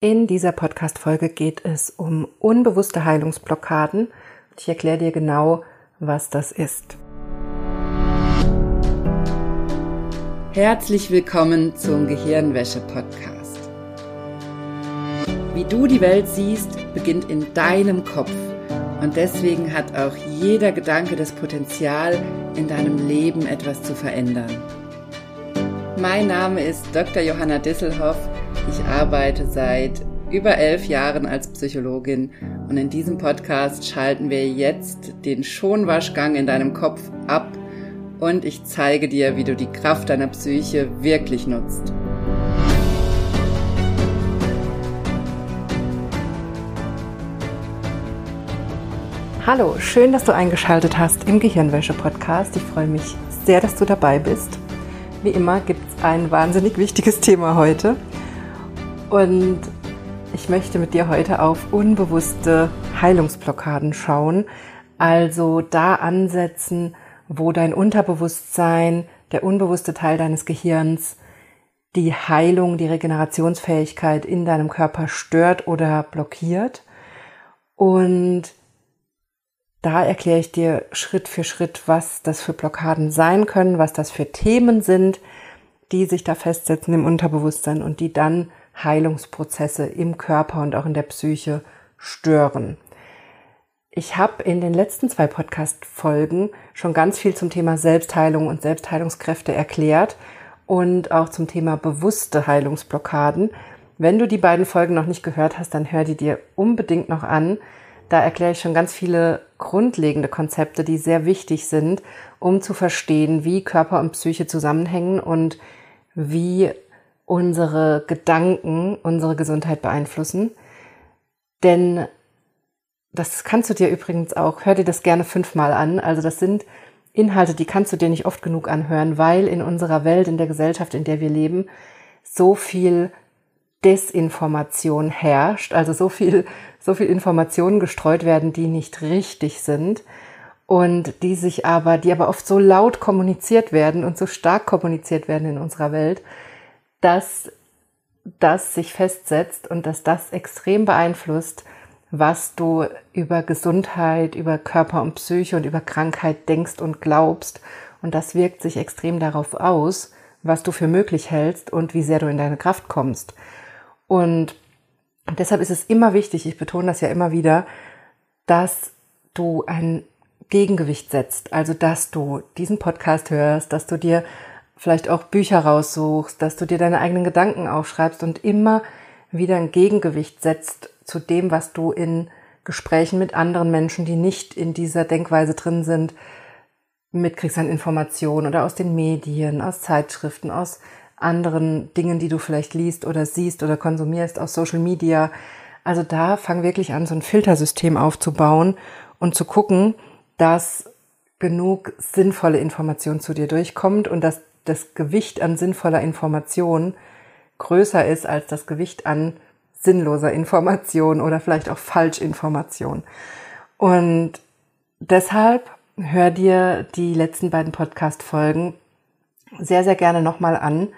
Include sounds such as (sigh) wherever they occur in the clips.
In dieser Podcast-Folge geht es um unbewusste Heilungsblockaden. Ich erkläre dir genau, was das ist. Herzlich willkommen zum Gehirnwäsche-Podcast. Wie du die Welt siehst, beginnt in deinem Kopf. Und deswegen hat auch jeder Gedanke das Potenzial, in deinem Leben etwas zu verändern. Mein Name ist Dr. Johanna Disselhoff. Ich arbeite seit über elf Jahren als Psychologin und in diesem Podcast schalten wir jetzt den Schonwaschgang in deinem Kopf ab und ich zeige dir, wie du die Kraft deiner Psyche wirklich nutzt. Hallo, schön, dass du eingeschaltet hast im Gehirnwäsche-Podcast. Ich freue mich sehr, dass du dabei bist. Wie immer gibt es ein wahnsinnig wichtiges Thema heute. Und ich möchte mit dir heute auf unbewusste Heilungsblockaden schauen. Also da ansetzen, wo dein Unterbewusstsein, der unbewusste Teil deines Gehirns, die Heilung, die Regenerationsfähigkeit in deinem Körper stört oder blockiert. Und da erkläre ich dir Schritt für Schritt, was das für Blockaden sein können, was das für Themen sind, die sich da festsetzen im Unterbewusstsein und die dann Heilungsprozesse im Körper und auch in der Psyche stören. Ich habe in den letzten zwei Podcast-Folgen schon ganz viel zum Thema Selbstheilung und Selbstheilungskräfte erklärt und auch zum Thema bewusste Heilungsblockaden. Wenn du die beiden Folgen noch nicht gehört hast, dann hör die dir unbedingt noch an. Da erkläre ich schon ganz viele grundlegende Konzepte, die sehr wichtig sind, um zu verstehen, wie Körper und Psyche zusammenhängen und wie unsere Gedanken unsere Gesundheit beeinflussen. Denn das kannst du dir übrigens auch, hör dir das gerne fünfmal an. Also das sind Inhalte, die kannst du dir nicht oft genug anhören, weil in unserer Welt, in der Gesellschaft, in der wir leben, so viel Desinformation herrscht, also so viel, so viel Informationen gestreut werden, die nicht richtig sind und die sich aber, die aber oft so laut kommuniziert werden und so stark kommuniziert werden in unserer Welt, dass das sich festsetzt und dass das extrem beeinflusst, was du über Gesundheit, über Körper und Psyche und über Krankheit denkst und glaubst. Und das wirkt sich extrem darauf aus, was du für möglich hältst und wie sehr du in deine Kraft kommst. Und deshalb ist es immer wichtig, ich betone das ja immer wieder, dass du ein Gegengewicht setzt. Also, dass du diesen Podcast hörst, dass du dir vielleicht auch Bücher raussuchst, dass du dir deine eigenen Gedanken aufschreibst und immer wieder ein Gegengewicht setzt zu dem, was du in Gesprächen mit anderen Menschen, die nicht in dieser Denkweise drin sind, mitkriegst an Informationen oder aus den Medien, aus Zeitschriften, aus anderen Dingen, die du vielleicht liest oder siehst oder konsumierst, aus Social Media. Also da fang wirklich an, so ein Filtersystem aufzubauen und zu gucken, dass genug sinnvolle Information zu dir durchkommt und dass das Gewicht an sinnvoller Information größer ist als das Gewicht an sinnloser Information oder vielleicht auch Falschinformation. Und deshalb hör dir die letzten beiden Podcast-Folgen sehr, sehr gerne nochmal an,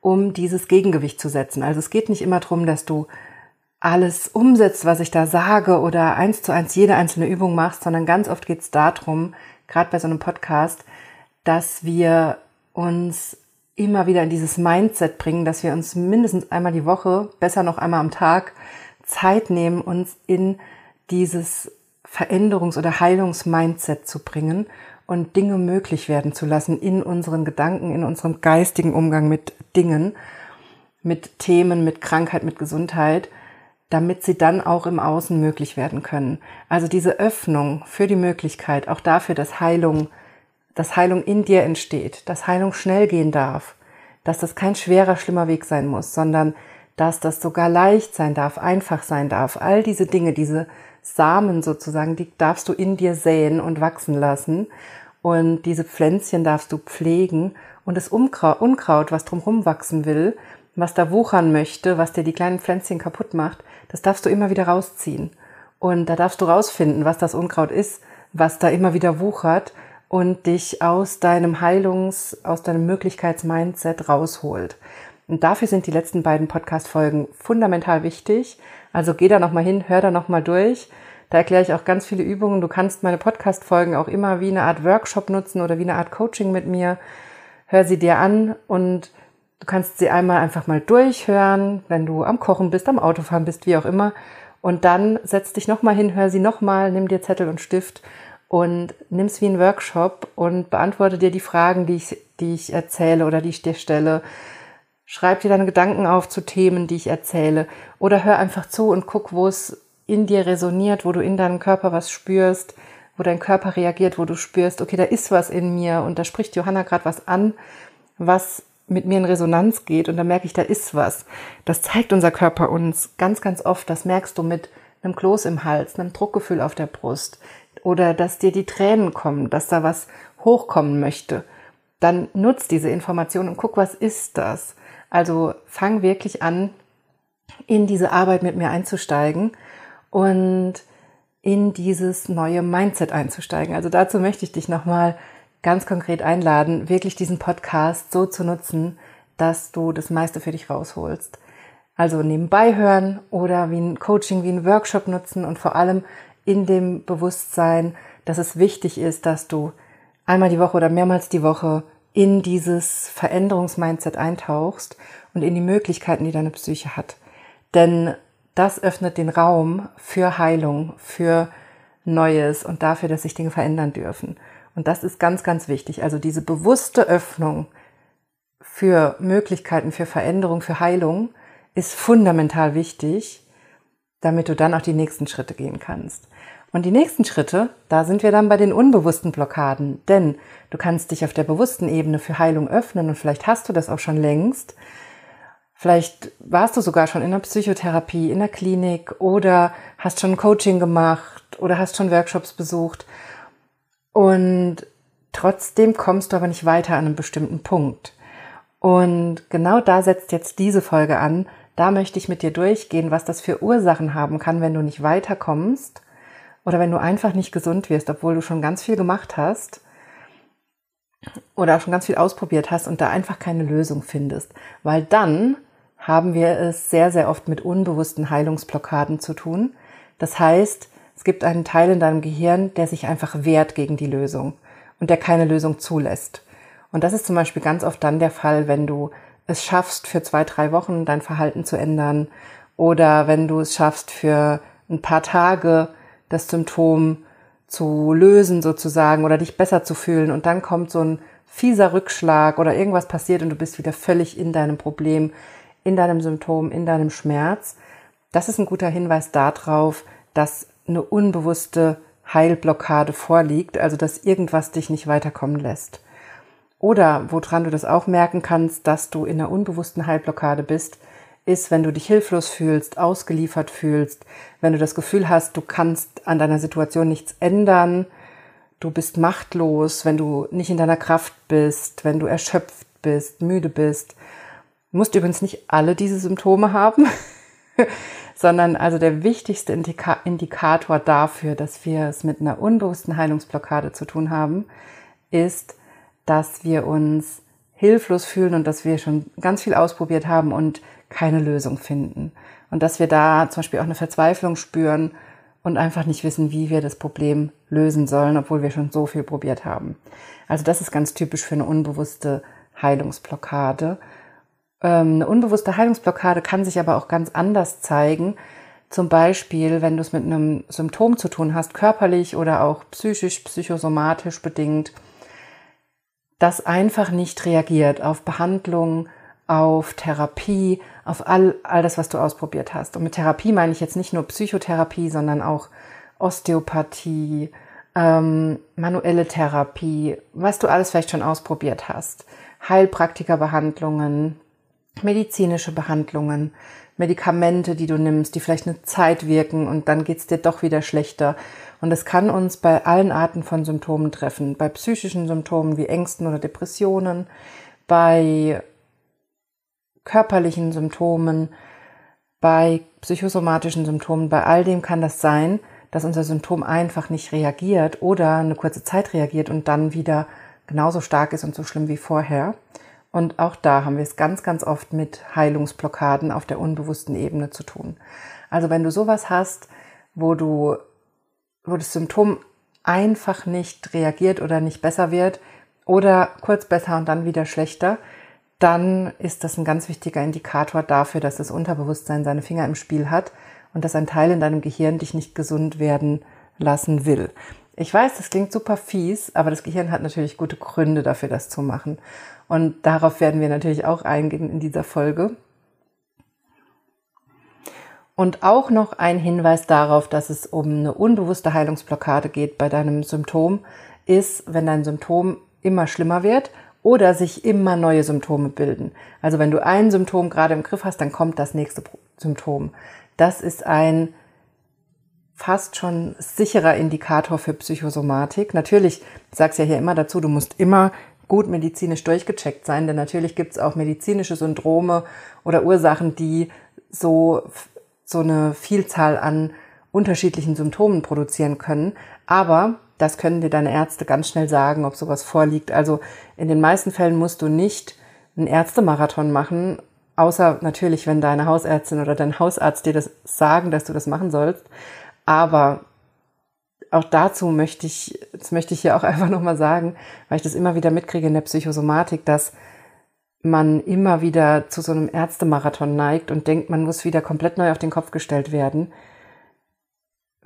um dieses Gegengewicht zu setzen. Also es geht nicht immer darum, dass du alles umsetzt, was ich da sage oder eins zu eins jede einzelne Übung machst, sondern ganz oft geht es darum, gerade bei so einem Podcast, dass wir uns immer wieder in dieses Mindset bringen, dass wir uns mindestens einmal die Woche, besser noch einmal am Tag Zeit nehmen, uns in dieses Veränderungs- oder Heilungsmindset zu bringen und Dinge möglich werden zu lassen in unseren Gedanken, in unserem geistigen Umgang mit Dingen, mit Themen, mit Krankheit, mit Gesundheit, damit sie dann auch im Außen möglich werden können. Also diese Öffnung für die Möglichkeit, auch dafür, dass Heilung dass Heilung in dir entsteht, dass Heilung schnell gehen darf, dass das kein schwerer, schlimmer Weg sein muss, sondern dass das sogar leicht sein darf, einfach sein darf. All diese Dinge, diese Samen sozusagen, die darfst du in dir säen und wachsen lassen. Und diese Pflänzchen darfst du pflegen. Und das Unkraut, was drumherum wachsen will, was da wuchern möchte, was dir die kleinen Pflänzchen kaputt macht, das darfst du immer wieder rausziehen. Und da darfst du rausfinden, was das Unkraut ist, was da immer wieder wuchert und dich aus deinem Heilungs-, aus deinem Möglichkeitsmindset rausholt. Und dafür sind die letzten beiden Podcast-Folgen fundamental wichtig. Also geh da nochmal hin, hör da nochmal durch. Da erkläre ich auch ganz viele Übungen. Du kannst meine Podcast-Folgen auch immer wie eine Art Workshop nutzen oder wie eine Art Coaching mit mir. Hör sie dir an und du kannst sie einmal einfach mal durchhören, wenn du am Kochen bist, am Autofahren bist, wie auch immer. Und dann setz dich nochmal hin, hör sie nochmal, nimm dir Zettel und Stift und nimm's wie ein Workshop und beantworte dir die Fragen, die ich, die ich erzähle oder die ich dir stelle. Schreib dir deine Gedanken auf zu Themen, die ich erzähle. Oder hör einfach zu und guck, wo es in dir resoniert, wo du in deinem Körper was spürst, wo dein Körper reagiert, wo du spürst, okay, da ist was in mir und da spricht Johanna gerade was an, was mit mir in Resonanz geht und da merke ich, da ist was. Das zeigt unser Körper uns ganz, ganz oft. Das merkst du mit einem Kloß im Hals, einem Druckgefühl auf der Brust oder dass dir die Tränen kommen, dass da was hochkommen möchte. Dann nutz diese Information und guck, was ist das? Also fang wirklich an, in diese Arbeit mit mir einzusteigen und in dieses neue Mindset einzusteigen. Also dazu möchte ich dich nochmal ganz konkret einladen, wirklich diesen Podcast so zu nutzen, dass du das meiste für dich rausholst. Also nebenbei hören oder wie ein Coaching, wie ein Workshop nutzen und vor allem in dem Bewusstsein, dass es wichtig ist, dass du einmal die Woche oder mehrmals die Woche in dieses Veränderungsmindset eintauchst und in die Möglichkeiten, die deine Psyche hat. Denn das öffnet den Raum für Heilung, für Neues und dafür, dass sich Dinge verändern dürfen. Und das ist ganz, ganz wichtig. Also diese bewusste Öffnung für Möglichkeiten, für Veränderung, für Heilung ist fundamental wichtig, damit du dann auch die nächsten Schritte gehen kannst. Und die nächsten Schritte, da sind wir dann bei den unbewussten Blockaden. Denn du kannst dich auf der bewussten Ebene für Heilung öffnen und vielleicht hast du das auch schon längst. Vielleicht warst du sogar schon in der Psychotherapie, in der Klinik oder hast schon Coaching gemacht oder hast schon Workshops besucht und trotzdem kommst du aber nicht weiter an einem bestimmten Punkt. Und genau da setzt jetzt diese Folge an. Da möchte ich mit dir durchgehen, was das für Ursachen haben kann, wenn du nicht weiterkommst oder wenn du einfach nicht gesund wirst, obwohl du schon ganz viel gemacht hast oder schon ganz viel ausprobiert hast und da einfach keine Lösung findest. Weil dann haben wir es sehr, sehr oft mit unbewussten Heilungsblockaden zu tun. Das heißt, es gibt einen Teil in deinem Gehirn, der sich einfach wehrt gegen die Lösung und der keine Lösung zulässt. Und das ist zum Beispiel ganz oft dann der Fall, wenn du es schaffst, für zwei, drei Wochen dein Verhalten zu ändern oder wenn du es schaffst, für ein paar Tage das Symptom zu lösen sozusagen oder dich besser zu fühlen und dann kommt so ein fieser Rückschlag oder irgendwas passiert und du bist wieder völlig in deinem Problem, in deinem Symptom, in deinem Schmerz. Das ist ein guter Hinweis darauf, dass eine unbewusste Heilblockade vorliegt, also dass irgendwas dich nicht weiterkommen lässt. Oder woran du das auch merken kannst, dass du in einer unbewussten Heilblockade bist, ist, wenn du dich hilflos fühlst, ausgeliefert fühlst, wenn du das Gefühl hast, du kannst an deiner Situation nichts ändern, du bist machtlos, wenn du nicht in deiner Kraft bist, wenn du erschöpft bist, müde bist. Du musst übrigens nicht alle diese Symptome haben. (laughs) sondern also der wichtigste Indika Indikator dafür, dass wir es mit einer unbewussten Heilungsblockade zu tun haben, ist, dass wir uns hilflos fühlen und dass wir schon ganz viel ausprobiert haben und keine Lösung finden. Und dass wir da zum Beispiel auch eine Verzweiflung spüren und einfach nicht wissen, wie wir das Problem lösen sollen, obwohl wir schon so viel probiert haben. Also das ist ganz typisch für eine unbewusste Heilungsblockade. Ähm, eine unbewusste Heilungsblockade kann sich aber auch ganz anders zeigen. Zum Beispiel, wenn du es mit einem Symptom zu tun hast, körperlich oder auch psychisch, psychosomatisch bedingt, das einfach nicht reagiert auf Behandlung, auf Therapie, auf all, all das, was du ausprobiert hast. Und mit Therapie meine ich jetzt nicht nur Psychotherapie, sondern auch Osteopathie, ähm, manuelle Therapie, was du alles vielleicht schon ausprobiert hast, Heilpraktikerbehandlungen, medizinische Behandlungen, Medikamente, die du nimmst, die vielleicht eine Zeit wirken und dann geht's dir doch wieder schlechter. Und es kann uns bei allen Arten von Symptomen treffen, bei psychischen Symptomen wie Ängsten oder Depressionen, bei körperlichen Symptomen, bei psychosomatischen Symptomen, bei all dem kann das sein, dass unser Symptom einfach nicht reagiert oder eine kurze Zeit reagiert und dann wieder genauso stark ist und so schlimm wie vorher. Und auch da haben wir es ganz, ganz oft mit Heilungsblockaden auf der unbewussten Ebene zu tun. Also wenn du sowas hast, wo du, wo das Symptom einfach nicht reagiert oder nicht besser wird oder kurz besser und dann wieder schlechter, dann ist das ein ganz wichtiger Indikator dafür, dass das Unterbewusstsein seine Finger im Spiel hat und dass ein Teil in deinem Gehirn dich nicht gesund werden lassen will. Ich weiß, das klingt super fies, aber das Gehirn hat natürlich gute Gründe dafür, das zu machen. Und darauf werden wir natürlich auch eingehen in dieser Folge. Und auch noch ein Hinweis darauf, dass es um eine unbewusste Heilungsblockade geht bei deinem Symptom, ist, wenn dein Symptom immer schlimmer wird oder sich immer neue Symptome bilden. Also wenn du ein Symptom gerade im Griff hast, dann kommt das nächste Symptom. Das ist ein fast schon sicherer Indikator für Psychosomatik. Natürlich, ich sage es ja hier immer dazu, du musst immer gut medizinisch durchgecheckt sein, denn natürlich gibt es auch medizinische Syndrome oder Ursachen, die so so eine Vielzahl an unterschiedlichen Symptomen produzieren können. Aber das können dir deine Ärzte ganz schnell sagen, ob sowas vorliegt. Also in den meisten Fällen musst du nicht einen Ärztemarathon machen, außer natürlich, wenn deine Hausärztin oder dein Hausarzt dir das sagen, dass du das machen sollst. Aber auch dazu möchte ich, das möchte ich hier auch (laughs) einfach nochmal sagen, weil ich das immer wieder mitkriege in der Psychosomatik, dass man immer wieder zu so einem Ärztemarathon neigt und denkt, man muss wieder komplett neu auf den Kopf gestellt werden.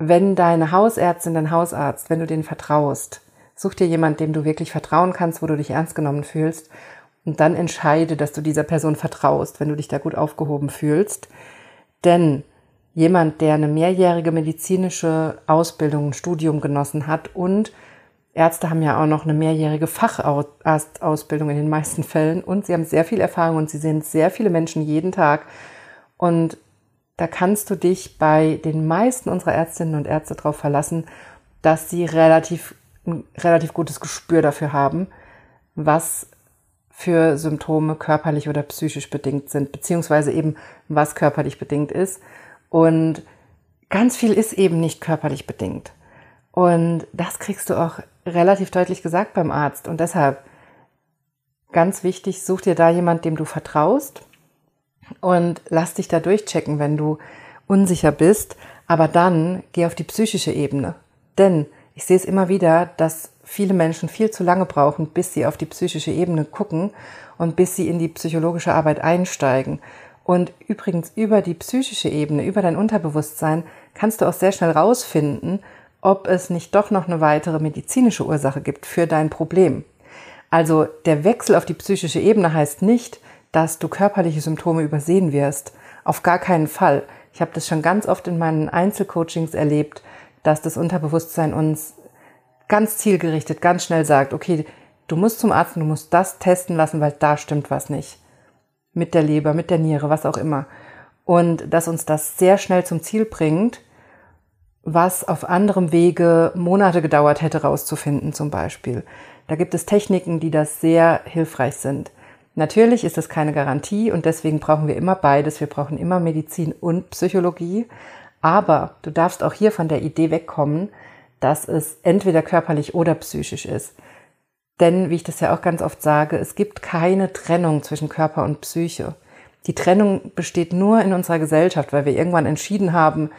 Wenn deine Hausärztin, dein Hausarzt, wenn du denen vertraust, such dir jemand, dem du wirklich vertrauen kannst, wo du dich ernst genommen fühlst und dann entscheide, dass du dieser Person vertraust, wenn du dich da gut aufgehoben fühlst. Denn jemand, der eine mehrjährige medizinische Ausbildung, ein Studium genossen hat und Ärzte haben ja auch noch eine mehrjährige Fachausbildung in den meisten Fällen und sie haben sehr viel Erfahrung und sie sehen sehr viele Menschen jeden Tag. Und da kannst du dich bei den meisten unserer Ärztinnen und Ärzte darauf verlassen, dass sie relativ, ein relativ gutes Gespür dafür haben, was für Symptome körperlich oder psychisch bedingt sind, beziehungsweise eben was körperlich bedingt ist. Und ganz viel ist eben nicht körperlich bedingt. Und das kriegst du auch relativ deutlich gesagt beim Arzt. Und deshalb ganz wichtig, such dir da jemand, dem du vertraust und lass dich da durchchecken, wenn du unsicher bist. Aber dann geh auf die psychische Ebene. Denn ich sehe es immer wieder, dass viele Menschen viel zu lange brauchen, bis sie auf die psychische Ebene gucken und bis sie in die psychologische Arbeit einsteigen. Und übrigens über die psychische Ebene, über dein Unterbewusstsein, kannst du auch sehr schnell rausfinden, ob es nicht doch noch eine weitere medizinische Ursache gibt für dein Problem. Also der Wechsel auf die psychische Ebene heißt nicht, dass du körperliche Symptome übersehen wirst. Auf gar keinen Fall. Ich habe das schon ganz oft in meinen Einzelcoachings erlebt, dass das Unterbewusstsein uns ganz zielgerichtet, ganz schnell sagt, okay, du musst zum Arzt, du musst das testen lassen, weil da stimmt was nicht. Mit der Leber, mit der Niere, was auch immer. Und dass uns das sehr schnell zum Ziel bringt, was auf anderem Wege Monate gedauert hätte rauszufinden zum Beispiel. Da gibt es Techniken, die das sehr hilfreich sind. Natürlich ist das keine Garantie und deswegen brauchen wir immer beides. Wir brauchen immer Medizin und Psychologie. Aber du darfst auch hier von der Idee wegkommen, dass es entweder körperlich oder psychisch ist. Denn, wie ich das ja auch ganz oft sage, es gibt keine Trennung zwischen Körper und Psyche. Die Trennung besteht nur in unserer Gesellschaft, weil wir irgendwann entschieden haben,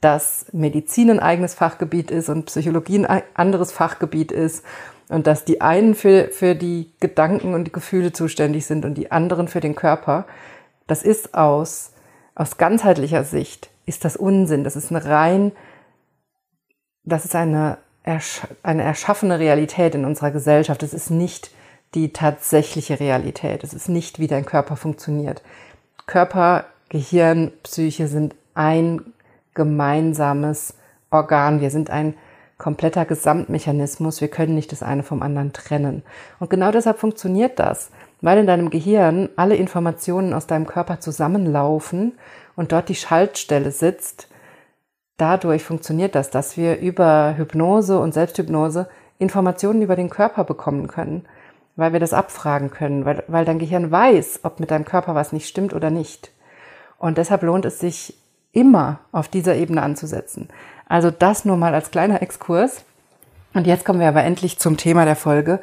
dass Medizin ein eigenes Fachgebiet ist und Psychologie ein anderes Fachgebiet ist und dass die einen für, für die Gedanken und die Gefühle zuständig sind und die anderen für den Körper. Das ist aus, aus ganzheitlicher Sicht, ist das Unsinn. Das ist eine rein, das ist eine, eine erschaffene Realität in unserer Gesellschaft. Es ist nicht die tatsächliche Realität. Es ist nicht, wie dein Körper funktioniert. Körper, Gehirn, Psyche sind ein gemeinsames Organ. Wir sind ein kompletter Gesamtmechanismus. Wir können nicht das eine vom anderen trennen. Und genau deshalb funktioniert das, weil in deinem Gehirn alle Informationen aus deinem Körper zusammenlaufen und dort die Schaltstelle sitzt. Dadurch funktioniert das, dass wir über Hypnose und Selbsthypnose Informationen über den Körper bekommen können, weil wir das abfragen können, weil, weil dein Gehirn weiß, ob mit deinem Körper was nicht stimmt oder nicht. Und deshalb lohnt es sich, immer auf dieser Ebene anzusetzen. Also das nur mal als kleiner Exkurs. Und jetzt kommen wir aber endlich zum Thema der Folge,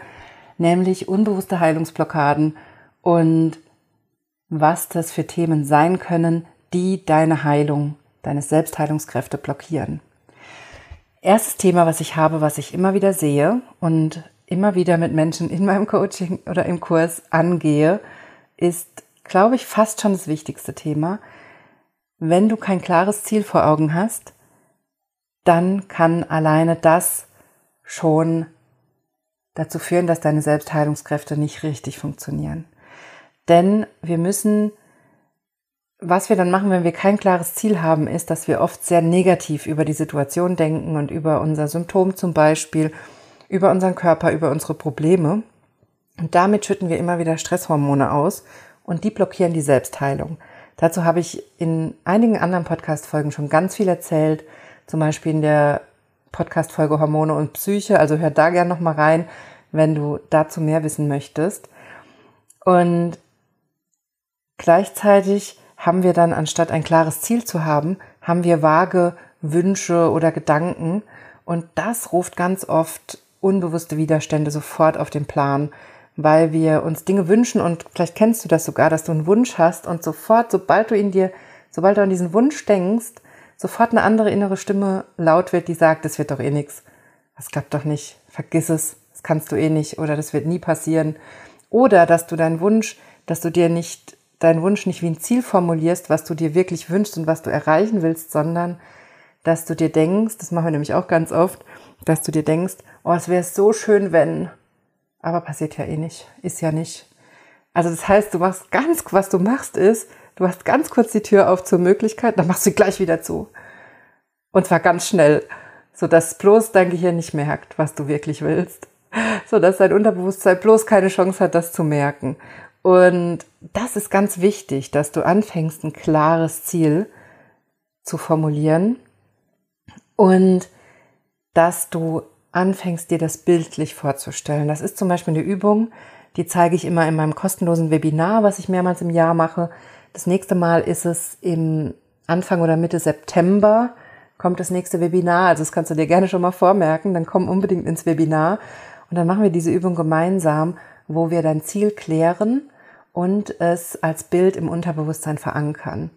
nämlich unbewusste Heilungsblockaden und was das für Themen sein können, die deine Heilung, deine Selbstheilungskräfte blockieren. Erstes Thema, was ich habe, was ich immer wieder sehe und immer wieder mit Menschen in meinem Coaching oder im Kurs angehe, ist, glaube ich, fast schon das wichtigste Thema. Wenn du kein klares Ziel vor Augen hast, dann kann alleine das schon dazu führen, dass deine Selbstheilungskräfte nicht richtig funktionieren. Denn wir müssen, was wir dann machen, wenn wir kein klares Ziel haben, ist, dass wir oft sehr negativ über die Situation denken und über unser Symptom zum Beispiel, über unseren Körper, über unsere Probleme. Und damit schütten wir immer wieder Stresshormone aus und die blockieren die Selbstheilung. Dazu habe ich in einigen anderen Podcast-Folgen schon ganz viel erzählt, zum Beispiel in der Podcast-Folge Hormone und Psyche. Also hör da gerne nochmal rein, wenn du dazu mehr wissen möchtest. Und gleichzeitig haben wir dann, anstatt ein klares Ziel zu haben, haben wir vage Wünsche oder Gedanken. Und das ruft ganz oft unbewusste Widerstände sofort auf den Plan, weil wir uns Dinge wünschen und vielleicht kennst du das sogar, dass du einen Wunsch hast und sofort, sobald du ihn dir, sobald du an diesen Wunsch denkst, sofort eine andere innere Stimme laut wird, die sagt, das wird doch eh nix. Das klappt doch nicht. Vergiss es. Das kannst du eh nicht oder das wird nie passieren. Oder dass du deinen Wunsch, dass du dir nicht, deinen Wunsch nicht wie ein Ziel formulierst, was du dir wirklich wünschst und was du erreichen willst, sondern dass du dir denkst, das machen wir nämlich auch ganz oft, dass du dir denkst, oh, es wäre so schön, wenn, aber passiert ja eh nicht, ist ja nicht. Also das heißt, du machst ganz, was du machst ist, Du hast ganz kurz die Tür auf zur Möglichkeit, dann machst du sie gleich wieder zu. Und zwar ganz schnell, sodass bloß dein Gehirn nicht merkt, was du wirklich willst. Sodass dein Unterbewusstsein bloß keine Chance hat, das zu merken. Und das ist ganz wichtig, dass du anfängst, ein klares Ziel zu formulieren und dass du anfängst, dir das bildlich vorzustellen. Das ist zum Beispiel eine Übung, die zeige ich immer in meinem kostenlosen Webinar, was ich mehrmals im Jahr mache. Das nächste Mal ist es im Anfang oder Mitte September kommt das nächste Webinar. Also das kannst du dir gerne schon mal vormerken. Dann komm unbedingt ins Webinar und dann machen wir diese Übung gemeinsam, wo wir dein Ziel klären und es als Bild im Unterbewusstsein verankern.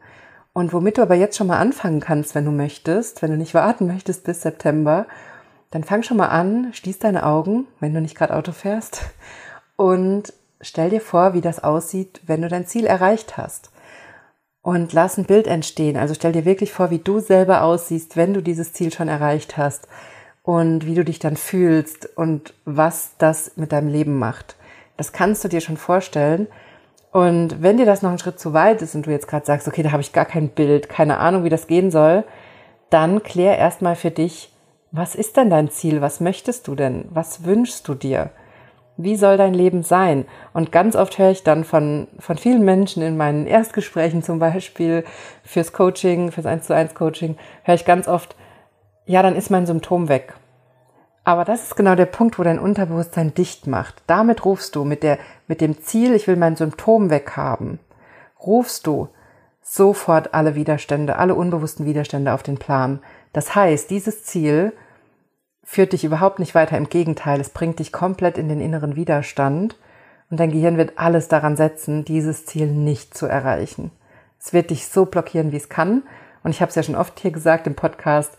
Und womit du aber jetzt schon mal anfangen kannst, wenn du möchtest, wenn du nicht warten möchtest bis September, dann fang schon mal an, schließ deine Augen, wenn du nicht gerade Auto fährst, und stell dir vor, wie das aussieht, wenn du dein Ziel erreicht hast und lass ein Bild entstehen. Also stell dir wirklich vor, wie du selber aussiehst, wenn du dieses Ziel schon erreicht hast und wie du dich dann fühlst und was das mit deinem Leben macht. Das kannst du dir schon vorstellen. Und wenn dir das noch ein Schritt zu weit ist und du jetzt gerade sagst, okay, da habe ich gar kein Bild, keine Ahnung, wie das gehen soll, dann klär erstmal für dich, was ist denn dein Ziel? Was möchtest du denn? Was wünschst du dir? Wie soll dein Leben sein? Und ganz oft höre ich dann von, von vielen Menschen in meinen Erstgesprächen zum Beispiel fürs Coaching, fürs 1 zu 1 Coaching, höre ich ganz oft, ja, dann ist mein Symptom weg. Aber das ist genau der Punkt, wo dein Unterbewusstsein dicht macht. Damit rufst du mit der, mit dem Ziel, ich will mein Symptom weghaben, rufst du sofort alle Widerstände, alle unbewussten Widerstände auf den Plan. Das heißt, dieses Ziel führt dich überhaupt nicht weiter. Im Gegenteil, es bringt dich komplett in den inneren Widerstand und dein Gehirn wird alles daran setzen, dieses Ziel nicht zu erreichen. Es wird dich so blockieren, wie es kann. Und ich habe es ja schon oft hier gesagt im Podcast,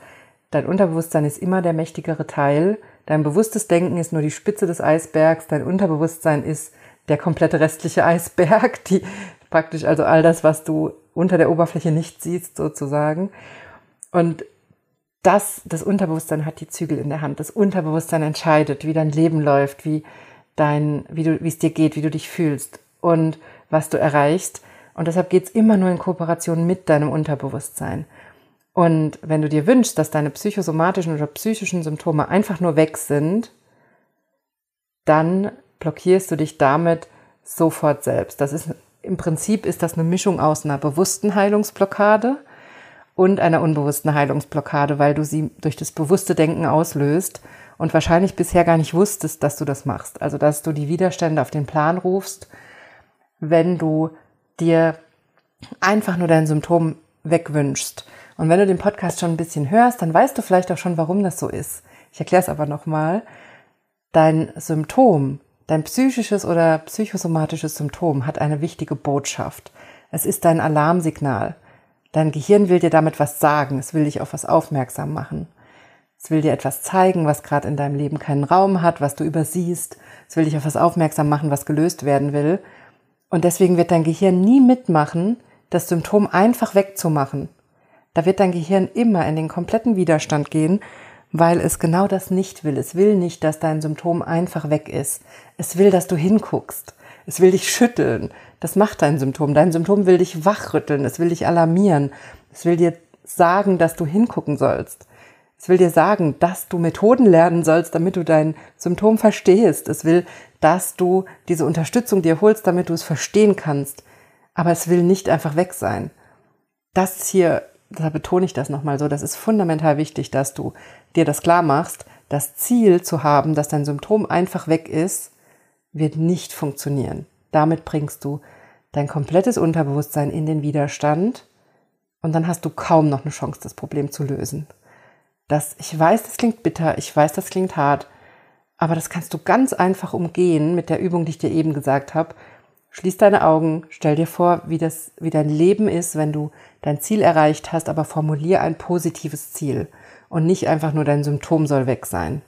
dein Unterbewusstsein ist immer der mächtigere Teil. Dein bewusstes Denken ist nur die Spitze des Eisbergs. Dein Unterbewusstsein ist der komplette restliche (laughs) Eisberg, die praktisch also all das, was du unter der Oberfläche nicht siehst, sozusagen. Und das, das Unterbewusstsein hat die Zügel in der Hand. Das Unterbewusstsein entscheidet, wie dein Leben läuft, wie dein, wie du, wie es dir geht, wie du dich fühlst und was du erreichst. Und deshalb geht's immer nur in Kooperation mit deinem Unterbewusstsein. Und wenn du dir wünschst, dass deine psychosomatischen oder psychischen Symptome einfach nur weg sind, dann blockierst du dich damit sofort selbst. Das ist im Prinzip ist das eine Mischung aus einer bewussten Heilungsblockade und einer unbewussten Heilungsblockade, weil du sie durch das bewusste Denken auslöst und wahrscheinlich bisher gar nicht wusstest, dass du das machst. Also, dass du die Widerstände auf den Plan rufst, wenn du dir einfach nur dein Symptom wegwünschst. Und wenn du den Podcast schon ein bisschen hörst, dann weißt du vielleicht auch schon, warum das so ist. Ich erkläre es aber nochmal. Dein Symptom Dein psychisches oder psychosomatisches Symptom hat eine wichtige Botschaft. Es ist dein Alarmsignal. Dein Gehirn will dir damit was sagen, es will dich auf was aufmerksam machen. Es will dir etwas zeigen, was gerade in deinem Leben keinen Raum hat, was du übersiehst. Es will dich auf was aufmerksam machen, was gelöst werden will. Und deswegen wird dein Gehirn nie mitmachen, das Symptom einfach wegzumachen. Da wird dein Gehirn immer in den kompletten Widerstand gehen, weil es genau das nicht will. Es will nicht, dass dein Symptom einfach weg ist. Es will, dass du hinguckst. Es will dich schütteln. Das macht dein Symptom. Dein Symptom will dich wachrütteln. Es will dich alarmieren. Es will dir sagen, dass du hingucken sollst. Es will dir sagen, dass du Methoden lernen sollst, damit du dein Symptom verstehst. Es will, dass du diese Unterstützung dir holst, damit du es verstehen kannst. Aber es will nicht einfach weg sein. Das hier, da betone ich das nochmal so, das ist fundamental wichtig, dass du dir das klar machst. Das Ziel zu haben, dass dein Symptom einfach weg ist, wird nicht funktionieren. Damit bringst du dein komplettes Unterbewusstsein in den Widerstand und dann hast du kaum noch eine Chance, das Problem zu lösen. Das, ich weiß, das klingt bitter, ich weiß, das klingt hart, aber das kannst du ganz einfach umgehen mit der Übung, die ich dir eben gesagt habe. Schließ deine Augen, stell dir vor, wie das, wie dein Leben ist, wenn du dein Ziel erreicht hast, aber formulier ein positives Ziel und nicht einfach nur dein Symptom soll weg sein.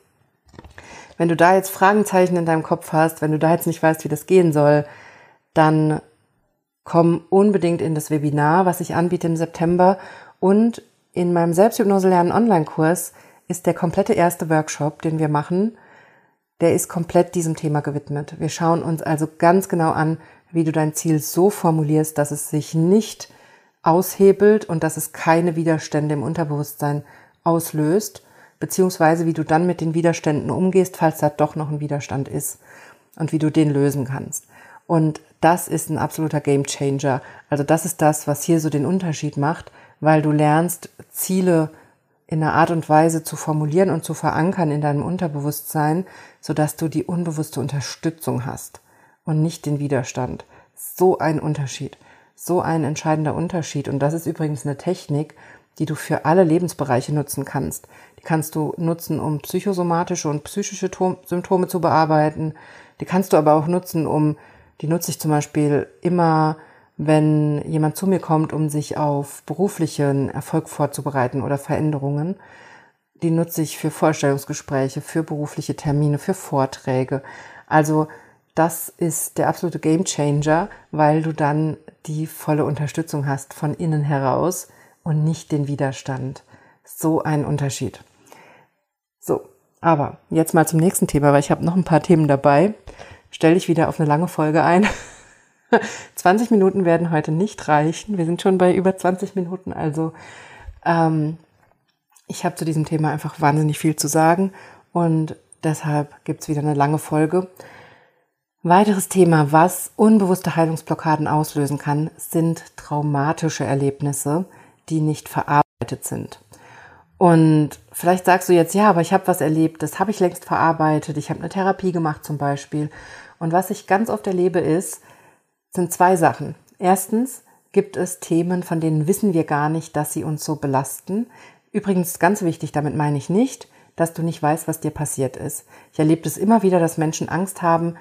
Wenn du da jetzt Fragenzeichen in deinem Kopf hast, wenn du da jetzt nicht weißt, wie das gehen soll, dann komm unbedingt in das Webinar, was ich anbiete im September und in meinem Selbsthypnose lernen Online-Kurs ist der komplette erste Workshop, den wir machen, der ist komplett diesem Thema gewidmet. Wir schauen uns also ganz genau an, wie du dein Ziel so formulierst, dass es sich nicht aushebelt und dass es keine Widerstände im Unterbewusstsein auslöst, beziehungsweise wie du dann mit den Widerständen umgehst, falls da doch noch ein Widerstand ist und wie du den lösen kannst. Und das ist ein absoluter Game Changer. Also das ist das, was hier so den Unterschied macht weil du lernst, Ziele in einer Art und Weise zu formulieren und zu verankern in deinem Unterbewusstsein, sodass du die unbewusste Unterstützung hast und nicht den Widerstand. So ein Unterschied, so ein entscheidender Unterschied. Und das ist übrigens eine Technik, die du für alle Lebensbereiche nutzen kannst. Die kannst du nutzen, um psychosomatische und psychische Symptome zu bearbeiten. Die kannst du aber auch nutzen, um, die nutze ich zum Beispiel immer wenn jemand zu mir kommt, um sich auf beruflichen Erfolg vorzubereiten oder Veränderungen. Die nutze ich für Vorstellungsgespräche, für berufliche Termine, für Vorträge. Also das ist der absolute Game Changer, weil du dann die volle Unterstützung hast von innen heraus und nicht den Widerstand. So ein Unterschied. So, aber jetzt mal zum nächsten Thema, weil ich habe noch ein paar Themen dabei. Stell dich wieder auf eine lange Folge ein. (laughs) 20 Minuten werden heute nicht reichen. Wir sind schon bei über 20 Minuten. Also ähm, ich habe zu diesem Thema einfach wahnsinnig viel zu sagen und deshalb gibt's wieder eine lange Folge. Weiteres Thema, was unbewusste Heilungsblockaden auslösen kann, sind traumatische Erlebnisse, die nicht verarbeitet sind. Und vielleicht sagst du jetzt, ja, aber ich habe was erlebt, das habe ich längst verarbeitet, ich habe eine Therapie gemacht zum Beispiel. Und was ich ganz oft erlebe ist, sind zwei Sachen. Erstens gibt es Themen, von denen wissen wir gar nicht, dass sie uns so belasten. Übrigens ganz wichtig, damit meine ich nicht, dass du nicht weißt, was dir passiert ist. Ich erlebe es immer wieder, dass Menschen Angst haben,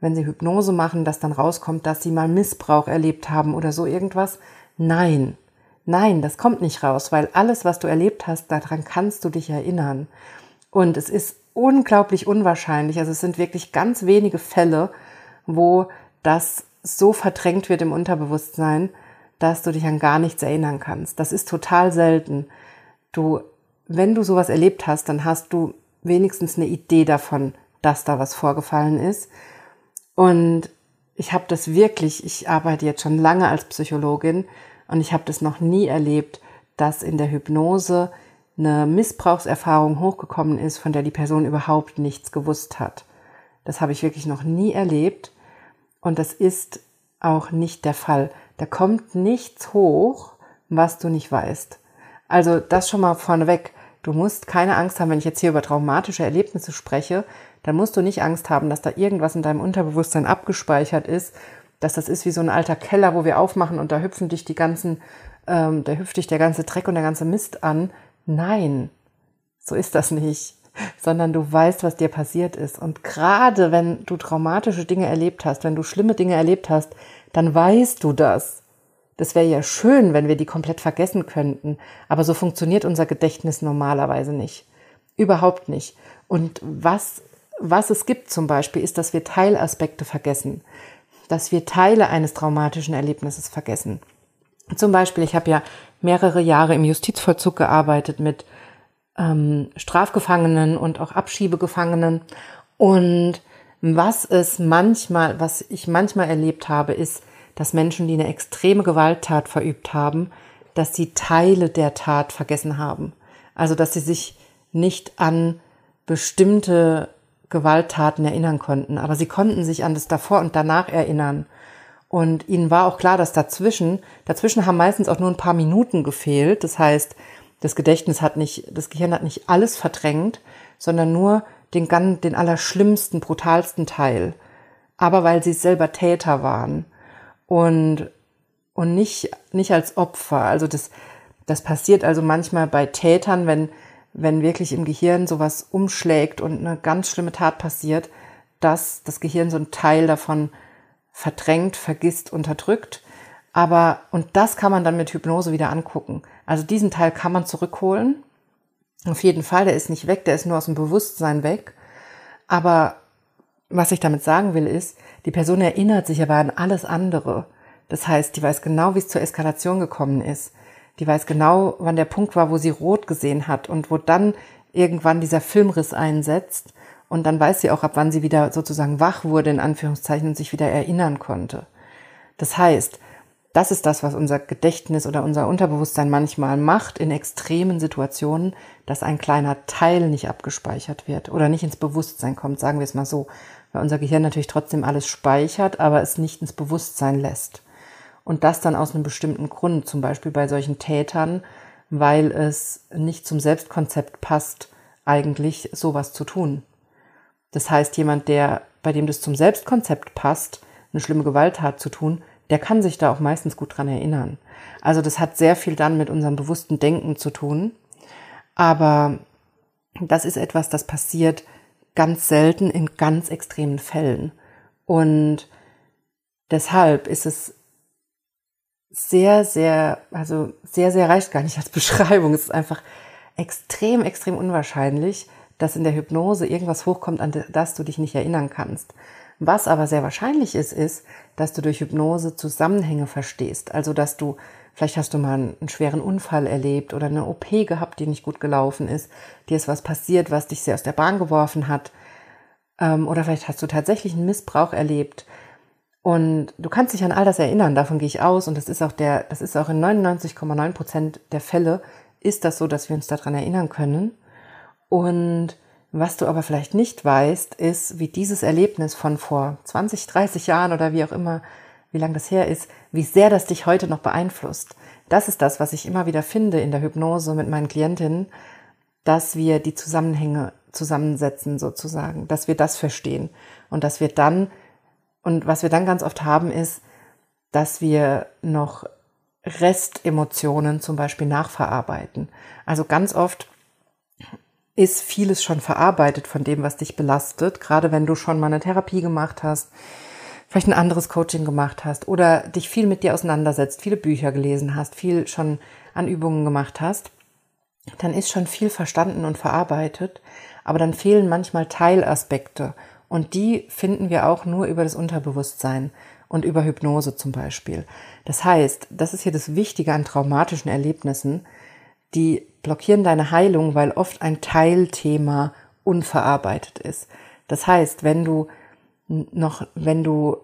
wenn sie Hypnose machen, dass dann rauskommt, dass sie mal Missbrauch erlebt haben oder so irgendwas. Nein, nein, das kommt nicht raus, weil alles, was du erlebt hast, daran kannst du dich erinnern. Und es ist unglaublich unwahrscheinlich, also es sind wirklich ganz wenige Fälle, wo das so verdrängt wird im Unterbewusstsein, dass du dich an gar nichts erinnern kannst. Das ist total selten. Du, wenn du sowas erlebt hast, dann hast du wenigstens eine Idee davon, dass da was vorgefallen ist. Und ich habe das wirklich, ich arbeite jetzt schon lange als Psychologin und ich habe das noch nie erlebt, dass in der Hypnose eine Missbrauchserfahrung hochgekommen ist, von der die Person überhaupt nichts gewusst hat. Das habe ich wirklich noch nie erlebt. Und das ist auch nicht der Fall. Da kommt nichts hoch, was du nicht weißt. Also das schon mal vorneweg. Du musst keine Angst haben, wenn ich jetzt hier über traumatische Erlebnisse spreche, dann musst du nicht Angst haben, dass da irgendwas in deinem Unterbewusstsein abgespeichert ist, dass das ist wie so ein alter Keller, wo wir aufmachen und da hüpfen dich die ganzen, ähm, da hüpft dich der ganze Dreck und der ganze Mist an. Nein, so ist das nicht. (laughs) sondern du weißt, was dir passiert ist. Und gerade wenn du traumatische Dinge erlebt hast, wenn du schlimme Dinge erlebt hast, dann weißt du das. Das wäre ja schön, wenn wir die komplett vergessen könnten. Aber so funktioniert unser Gedächtnis normalerweise nicht. Überhaupt nicht. Und was, was es gibt zum Beispiel, ist, dass wir Teilaspekte vergessen. Dass wir Teile eines traumatischen Erlebnisses vergessen. Zum Beispiel, ich habe ja mehrere Jahre im Justizvollzug gearbeitet mit ähm, Strafgefangenen und auch Abschiebegefangenen. Und was es manchmal, was ich manchmal erlebt habe, ist, dass Menschen, die eine extreme Gewalttat verübt haben, dass sie Teile der Tat vergessen haben. Also, dass sie sich nicht an bestimmte Gewalttaten erinnern konnten, aber sie konnten sich an das davor und danach erinnern. Und ihnen war auch klar, dass dazwischen, dazwischen haben meistens auch nur ein paar Minuten gefehlt. Das heißt, das Gedächtnis hat nicht, das Gehirn hat nicht alles verdrängt, sondern nur den, den allerschlimmsten, brutalsten Teil. Aber weil sie selber Täter waren und, und nicht, nicht als Opfer. Also das, das passiert also manchmal bei Tätern, wenn, wenn wirklich im Gehirn sowas umschlägt und eine ganz schlimme Tat passiert, dass das Gehirn so einen Teil davon verdrängt, vergisst, unterdrückt. Aber, und das kann man dann mit Hypnose wieder angucken. Also diesen Teil kann man zurückholen. Auf jeden Fall, der ist nicht weg, der ist nur aus dem Bewusstsein weg. Aber was ich damit sagen will, ist, die Person erinnert sich aber an alles andere. Das heißt, die weiß genau, wie es zur Eskalation gekommen ist. Die weiß genau, wann der Punkt war, wo sie rot gesehen hat und wo dann irgendwann dieser Filmriss einsetzt. Und dann weiß sie auch, ab wann sie wieder sozusagen wach wurde, in Anführungszeichen, und sich wieder erinnern konnte. Das heißt, das ist das, was unser Gedächtnis oder unser Unterbewusstsein manchmal macht in extremen Situationen, dass ein kleiner Teil nicht abgespeichert wird oder nicht ins Bewusstsein kommt, sagen wir es mal so. Weil unser Gehirn natürlich trotzdem alles speichert, aber es nicht ins Bewusstsein lässt. Und das dann aus einem bestimmten Grund, zum Beispiel bei solchen Tätern, weil es nicht zum Selbstkonzept passt, eigentlich sowas zu tun. Das heißt, jemand, der, bei dem das zum Selbstkonzept passt, eine schlimme Gewalttat zu tun, der kann sich da auch meistens gut dran erinnern. Also das hat sehr viel dann mit unserem bewussten Denken zu tun. Aber das ist etwas, das passiert ganz selten in ganz extremen Fällen. Und deshalb ist es sehr, sehr, also sehr, sehr reicht gar nicht als (laughs) Beschreibung. Es ist einfach extrem, extrem unwahrscheinlich, dass in der Hypnose irgendwas hochkommt, an das du dich nicht erinnern kannst. Was aber sehr wahrscheinlich ist, ist, dass du durch Hypnose Zusammenhänge verstehst. Also, dass du, vielleicht hast du mal einen schweren Unfall erlebt oder eine OP gehabt, die nicht gut gelaufen ist. Dir ist was passiert, was dich sehr aus der Bahn geworfen hat. Ähm, oder vielleicht hast du tatsächlich einen Missbrauch erlebt. Und du kannst dich an all das erinnern, davon gehe ich aus. Und das ist auch der, das ist auch in 99,9 Prozent der Fälle ist das so, dass wir uns daran erinnern können. Und was du aber vielleicht nicht weißt, ist, wie dieses Erlebnis von vor 20, 30 Jahren oder wie auch immer, wie lang das her ist, wie sehr das dich heute noch beeinflusst. Das ist das, was ich immer wieder finde in der Hypnose mit meinen Klientinnen, dass wir die Zusammenhänge zusammensetzen sozusagen, dass wir das verstehen und dass wir dann, und was wir dann ganz oft haben ist, dass wir noch Restemotionen zum Beispiel nachverarbeiten. Also ganz oft ist vieles schon verarbeitet von dem, was dich belastet, gerade wenn du schon mal eine Therapie gemacht hast, vielleicht ein anderes Coaching gemacht hast oder dich viel mit dir auseinandersetzt, viele Bücher gelesen hast, viel schon an Übungen gemacht hast, dann ist schon viel verstanden und verarbeitet, aber dann fehlen manchmal Teilaspekte und die finden wir auch nur über das Unterbewusstsein und über Hypnose zum Beispiel. Das heißt, das ist hier das Wichtige an traumatischen Erlebnissen, die blockieren deine Heilung, weil oft ein Teilthema unverarbeitet ist. Das heißt, wenn du noch, wenn du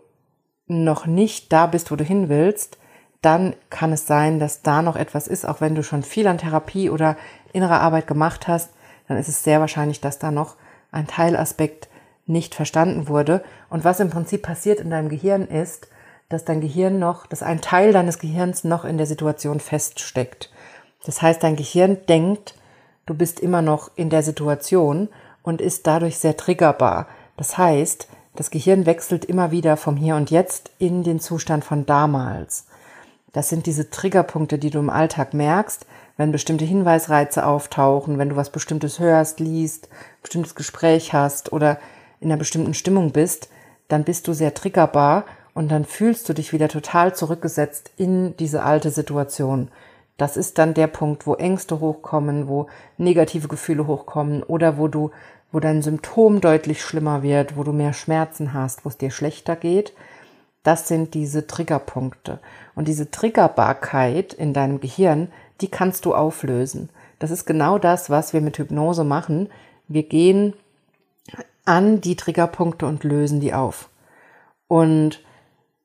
noch nicht da bist, wo du hin willst, dann kann es sein, dass da noch etwas ist, auch wenn du schon viel an Therapie oder innerer Arbeit gemacht hast, dann ist es sehr wahrscheinlich, dass da noch ein Teilaspekt nicht verstanden wurde. Und was im Prinzip passiert in deinem Gehirn ist, dass dein Gehirn noch, dass ein Teil deines Gehirns noch in der Situation feststeckt. Das heißt, dein Gehirn denkt, du bist immer noch in der Situation und ist dadurch sehr triggerbar. Das heißt, das Gehirn wechselt immer wieder vom Hier und Jetzt in den Zustand von damals. Das sind diese Triggerpunkte, die du im Alltag merkst, wenn bestimmte Hinweisreize auftauchen, wenn du was Bestimmtes hörst, liest, bestimmtes Gespräch hast oder in einer bestimmten Stimmung bist, dann bist du sehr triggerbar und dann fühlst du dich wieder total zurückgesetzt in diese alte Situation. Das ist dann der Punkt, wo Ängste hochkommen, wo negative Gefühle hochkommen oder wo du, wo dein Symptom deutlich schlimmer wird, wo du mehr Schmerzen hast, wo es dir schlechter geht. Das sind diese Triggerpunkte. Und diese Triggerbarkeit in deinem Gehirn, die kannst du auflösen. Das ist genau das, was wir mit Hypnose machen. Wir gehen an die Triggerpunkte und lösen die auf. Und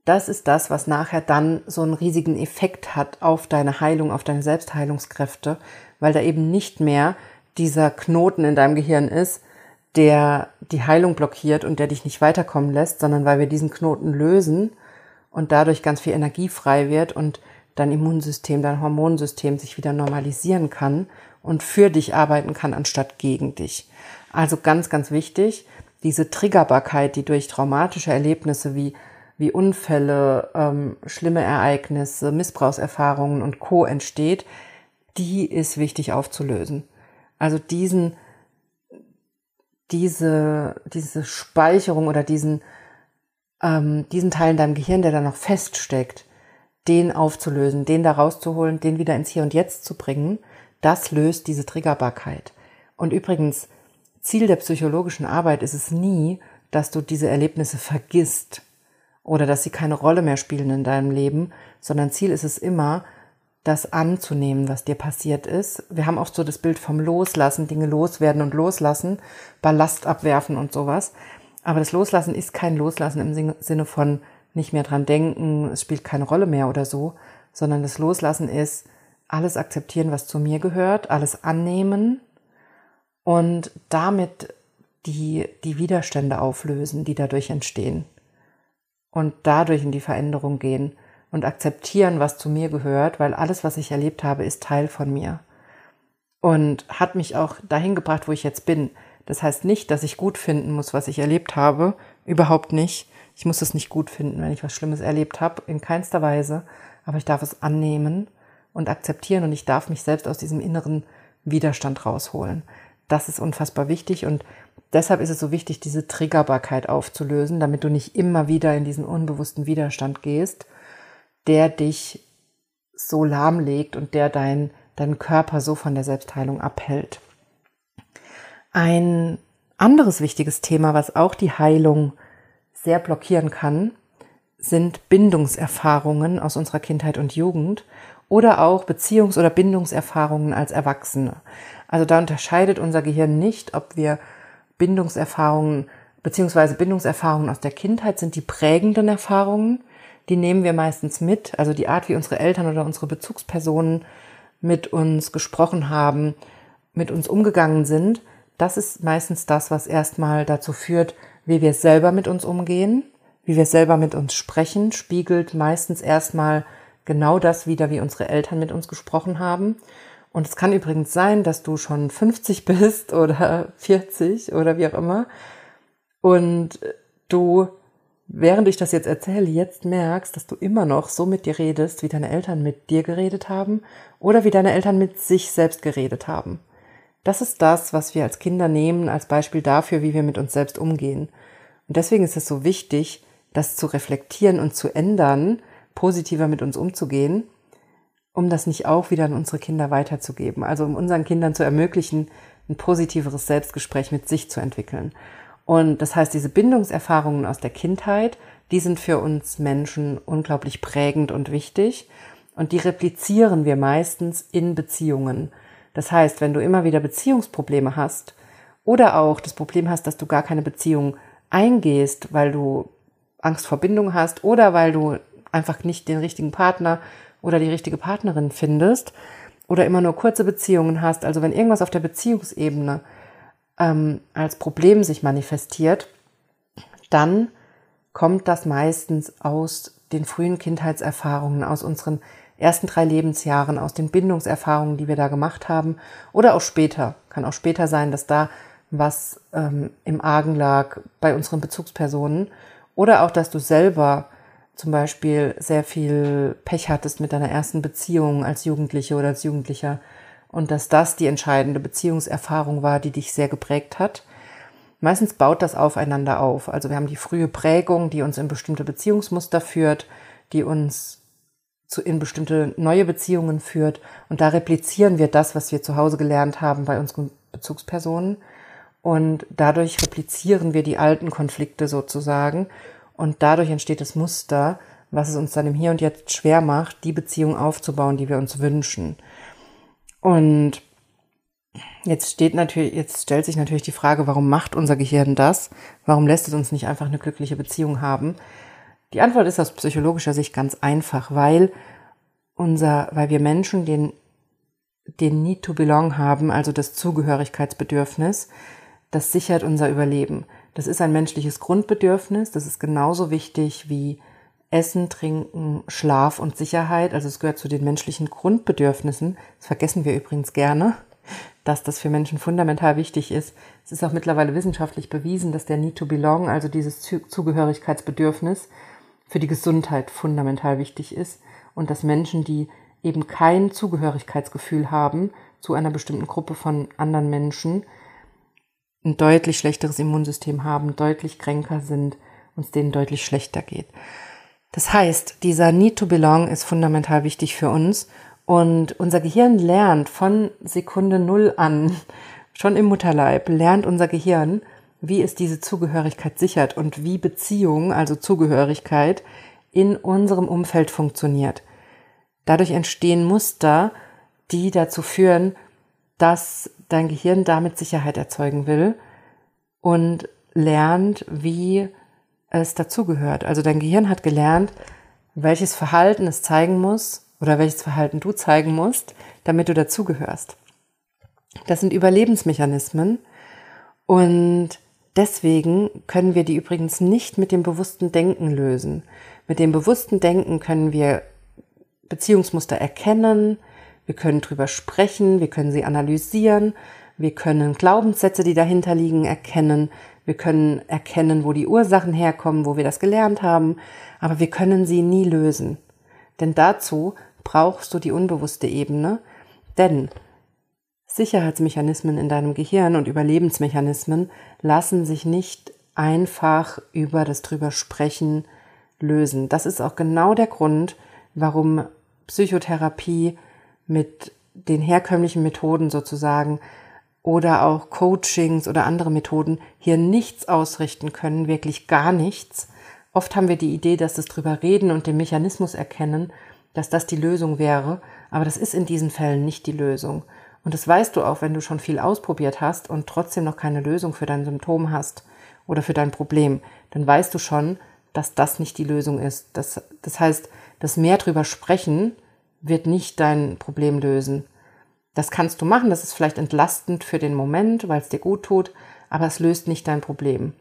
das ist das, was nachher dann so einen riesigen Effekt hat auf deine Heilung, auf deine Selbstheilungskräfte, weil da eben nicht mehr dieser Knoten in deinem Gehirn ist, der die Heilung blockiert und der dich nicht weiterkommen lässt, sondern weil wir diesen Knoten lösen und dadurch ganz viel Energie frei wird und dein Immunsystem, dein Hormonsystem sich wieder normalisieren kann und für dich arbeiten kann, anstatt gegen dich. Also ganz, ganz wichtig, diese Triggerbarkeit, die durch traumatische Erlebnisse wie, wie Unfälle, ähm, schlimme Ereignisse, Missbrauchserfahrungen und Co. entsteht, die ist wichtig aufzulösen. Also diesen, diese, diese Speicherung oder diesen, ähm, diesen Teil in deinem Gehirn, der da noch feststeckt, den aufzulösen, den da rauszuholen, den wieder ins Hier und Jetzt zu bringen, das löst diese Triggerbarkeit. Und übrigens, Ziel der psychologischen Arbeit ist es nie, dass du diese Erlebnisse vergisst oder dass sie keine Rolle mehr spielen in deinem Leben, sondern Ziel ist es immer, das anzunehmen, was dir passiert ist. Wir haben oft so das Bild vom Loslassen, Dinge loswerden und loslassen, Ballast abwerfen und sowas. Aber das Loslassen ist kein Loslassen im Sinne von nicht mehr dran denken, es spielt keine Rolle mehr oder so, sondern das Loslassen ist alles akzeptieren, was zu mir gehört, alles annehmen und damit die, die Widerstände auflösen, die dadurch entstehen. Und dadurch in die Veränderung gehen und akzeptieren, was zu mir gehört, weil alles, was ich erlebt habe, ist Teil von mir. Und hat mich auch dahin gebracht, wo ich jetzt bin. Das heißt nicht, dass ich gut finden muss, was ich erlebt habe. Überhaupt nicht. Ich muss es nicht gut finden, wenn ich was Schlimmes erlebt habe. In keinster Weise. Aber ich darf es annehmen und akzeptieren und ich darf mich selbst aus diesem inneren Widerstand rausholen. Das ist unfassbar wichtig und deshalb ist es so wichtig, diese Triggerbarkeit aufzulösen, damit du nicht immer wieder in diesen unbewussten Widerstand gehst, der dich so lahmlegt und der dein, deinen Körper so von der Selbstheilung abhält. Ein anderes wichtiges Thema, was auch die Heilung sehr blockieren kann, sind Bindungserfahrungen aus unserer Kindheit und Jugend oder auch Beziehungs- oder Bindungserfahrungen als Erwachsene. Also da unterscheidet unser Gehirn nicht, ob wir Bindungserfahrungen beziehungsweise Bindungserfahrungen aus der Kindheit sind die prägenden Erfahrungen. Die nehmen wir meistens mit, also die Art, wie unsere Eltern oder unsere Bezugspersonen mit uns gesprochen haben, mit uns umgegangen sind das ist meistens das, was erstmal dazu führt, wie wir selber mit uns umgehen, wie wir selber mit uns sprechen, spiegelt meistens erstmal genau das wieder, wie unsere Eltern mit uns gesprochen haben. Und es kann übrigens sein, dass du schon 50 (laughs) bist oder 40 oder wie auch immer und du, während ich das jetzt erzähle, jetzt merkst, dass du immer noch so mit dir redest, wie deine Eltern mit dir geredet haben oder wie deine Eltern mit sich selbst geredet haben. Das ist das, was wir als Kinder nehmen als Beispiel dafür, wie wir mit uns selbst umgehen. Und deswegen ist es so wichtig, das zu reflektieren und zu ändern, positiver mit uns umzugehen, um das nicht auch wieder an unsere Kinder weiterzugeben. Also um unseren Kindern zu ermöglichen, ein positiveres Selbstgespräch mit sich zu entwickeln. Und das heißt, diese Bindungserfahrungen aus der Kindheit, die sind für uns Menschen unglaublich prägend und wichtig. Und die replizieren wir meistens in Beziehungen. Das heißt, wenn du immer wieder Beziehungsprobleme hast oder auch das Problem hast, dass du gar keine Beziehung eingehst, weil du Angst vor Bindung hast oder weil du einfach nicht den richtigen Partner oder die richtige Partnerin findest oder immer nur kurze Beziehungen hast, also wenn irgendwas auf der Beziehungsebene ähm, als Problem sich manifestiert, dann kommt das meistens aus den frühen Kindheitserfahrungen, aus unseren ersten drei Lebensjahren, aus den Bindungserfahrungen, die wir da gemacht haben, oder auch später. Kann auch später sein, dass da was ähm, im Argen lag bei unseren Bezugspersonen. Oder auch, dass du selber zum Beispiel sehr viel Pech hattest mit deiner ersten Beziehung als Jugendliche oder als Jugendlicher, und dass das die entscheidende Beziehungserfahrung war, die dich sehr geprägt hat. Meistens baut das aufeinander auf. Also wir haben die frühe Prägung, die uns in bestimmte Beziehungsmuster führt, die uns zu, in bestimmte neue Beziehungen führt. Und da replizieren wir das, was wir zu Hause gelernt haben bei unseren Bezugspersonen. Und dadurch replizieren wir die alten Konflikte sozusagen. Und dadurch entsteht das Muster, was es uns dann im Hier und Jetzt schwer macht, die Beziehung aufzubauen, die wir uns wünschen. Und jetzt steht natürlich, jetzt stellt sich natürlich die Frage, warum macht unser Gehirn das? Warum lässt es uns nicht einfach eine glückliche Beziehung haben? Die Antwort ist aus psychologischer Sicht ganz einfach, weil unser, weil wir Menschen den, den Need to Belong haben, also das Zugehörigkeitsbedürfnis, das sichert unser Überleben. Das ist ein menschliches Grundbedürfnis, das ist genauso wichtig wie Essen, Trinken, Schlaf und Sicherheit. Also es gehört zu den menschlichen Grundbedürfnissen. Das vergessen wir übrigens gerne, dass das für Menschen fundamental wichtig ist. Es ist auch mittlerweile wissenschaftlich bewiesen, dass der Need to Belong, also dieses Zugehörigkeitsbedürfnis, für die Gesundheit fundamental wichtig ist und dass Menschen, die eben kein Zugehörigkeitsgefühl haben zu einer bestimmten Gruppe von anderen Menschen, ein deutlich schlechteres Immunsystem haben, deutlich kränker sind, uns denen deutlich schlechter geht. Das heißt, dieser Need to Belong ist fundamental wichtig für uns und unser Gehirn lernt von Sekunde Null an, (laughs) schon im Mutterleib, lernt unser Gehirn, wie es diese Zugehörigkeit sichert und wie Beziehung, also Zugehörigkeit, in unserem Umfeld funktioniert. Dadurch entstehen Muster, die dazu führen, dass dein Gehirn damit Sicherheit erzeugen will und lernt, wie es dazugehört. Also dein Gehirn hat gelernt, welches Verhalten es zeigen muss oder welches Verhalten du zeigen musst, damit du dazugehörst. Das sind Überlebensmechanismen und deswegen können wir die übrigens nicht mit dem bewussten Denken lösen. Mit dem bewussten Denken können wir Beziehungsmuster erkennen, wir können drüber sprechen, wir können sie analysieren, wir können Glaubenssätze, die dahinter liegen, erkennen, wir können erkennen, wo die Ursachen herkommen, wo wir das gelernt haben, aber wir können sie nie lösen. Denn dazu brauchst du die unbewusste Ebene, denn Sicherheitsmechanismen in deinem Gehirn und Überlebensmechanismen lassen sich nicht einfach über das drüber sprechen lösen. Das ist auch genau der Grund, warum Psychotherapie mit den herkömmlichen Methoden sozusagen oder auch Coachings oder andere Methoden hier nichts ausrichten können, wirklich gar nichts. Oft haben wir die Idee, dass das drüber reden und den Mechanismus erkennen, dass das die Lösung wäre, aber das ist in diesen Fällen nicht die Lösung. Und das weißt du auch, wenn du schon viel ausprobiert hast und trotzdem noch keine Lösung für dein Symptom hast oder für dein Problem, dann weißt du schon, dass das nicht die Lösung ist. Das, das heißt, das mehr drüber sprechen wird nicht dein Problem lösen. Das kannst du machen, das ist vielleicht entlastend für den Moment, weil es dir gut tut, aber es löst nicht dein Problem.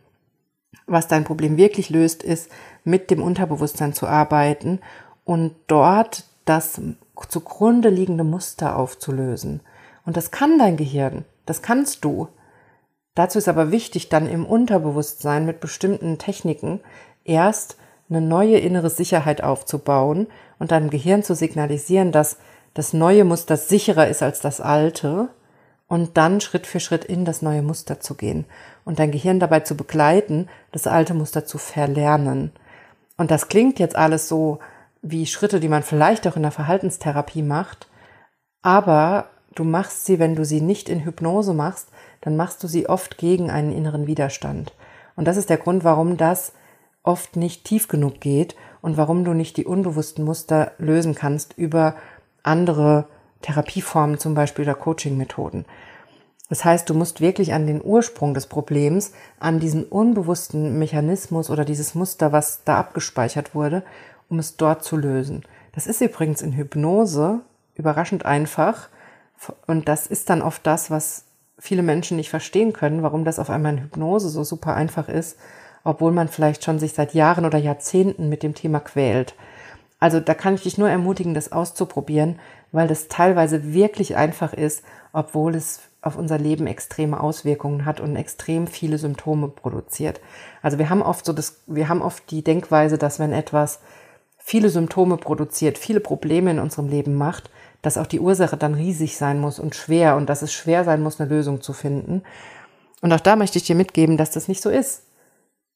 Was dein Problem wirklich löst, ist, mit dem Unterbewusstsein zu arbeiten und dort das zugrunde liegende Muster aufzulösen. Und das kann dein Gehirn, das kannst du. Dazu ist aber wichtig, dann im Unterbewusstsein mit bestimmten Techniken erst eine neue innere Sicherheit aufzubauen und deinem Gehirn zu signalisieren, dass das neue Muster sicherer ist als das alte und dann Schritt für Schritt in das neue Muster zu gehen und dein Gehirn dabei zu begleiten, das alte Muster zu verlernen. Und das klingt jetzt alles so wie Schritte, die man vielleicht auch in der Verhaltenstherapie macht, aber du machst sie, wenn du sie nicht in Hypnose machst, dann machst du sie oft gegen einen inneren Widerstand. Und das ist der Grund, warum das oft nicht tief genug geht und warum du nicht die unbewussten Muster lösen kannst über andere Therapieformen zum Beispiel oder Coaching-Methoden. Das heißt, du musst wirklich an den Ursprung des Problems, an diesen unbewussten Mechanismus oder dieses Muster, was da abgespeichert wurde, um es dort zu lösen. Das ist übrigens in Hypnose überraschend einfach und das ist dann oft das, was viele Menschen nicht verstehen können, warum das auf einmal in Hypnose so super einfach ist, obwohl man vielleicht schon sich seit Jahren oder Jahrzehnten mit dem Thema quält. Also da kann ich dich nur ermutigen, das auszuprobieren, weil das teilweise wirklich einfach ist, obwohl es auf unser Leben extreme Auswirkungen hat und extrem viele Symptome produziert. Also wir haben oft so das, wir haben oft die Denkweise, dass wenn etwas viele Symptome produziert, viele Probleme in unserem Leben macht, dass auch die Ursache dann riesig sein muss und schwer und dass es schwer sein muss, eine Lösung zu finden. Und auch da möchte ich dir mitgeben, dass das nicht so ist.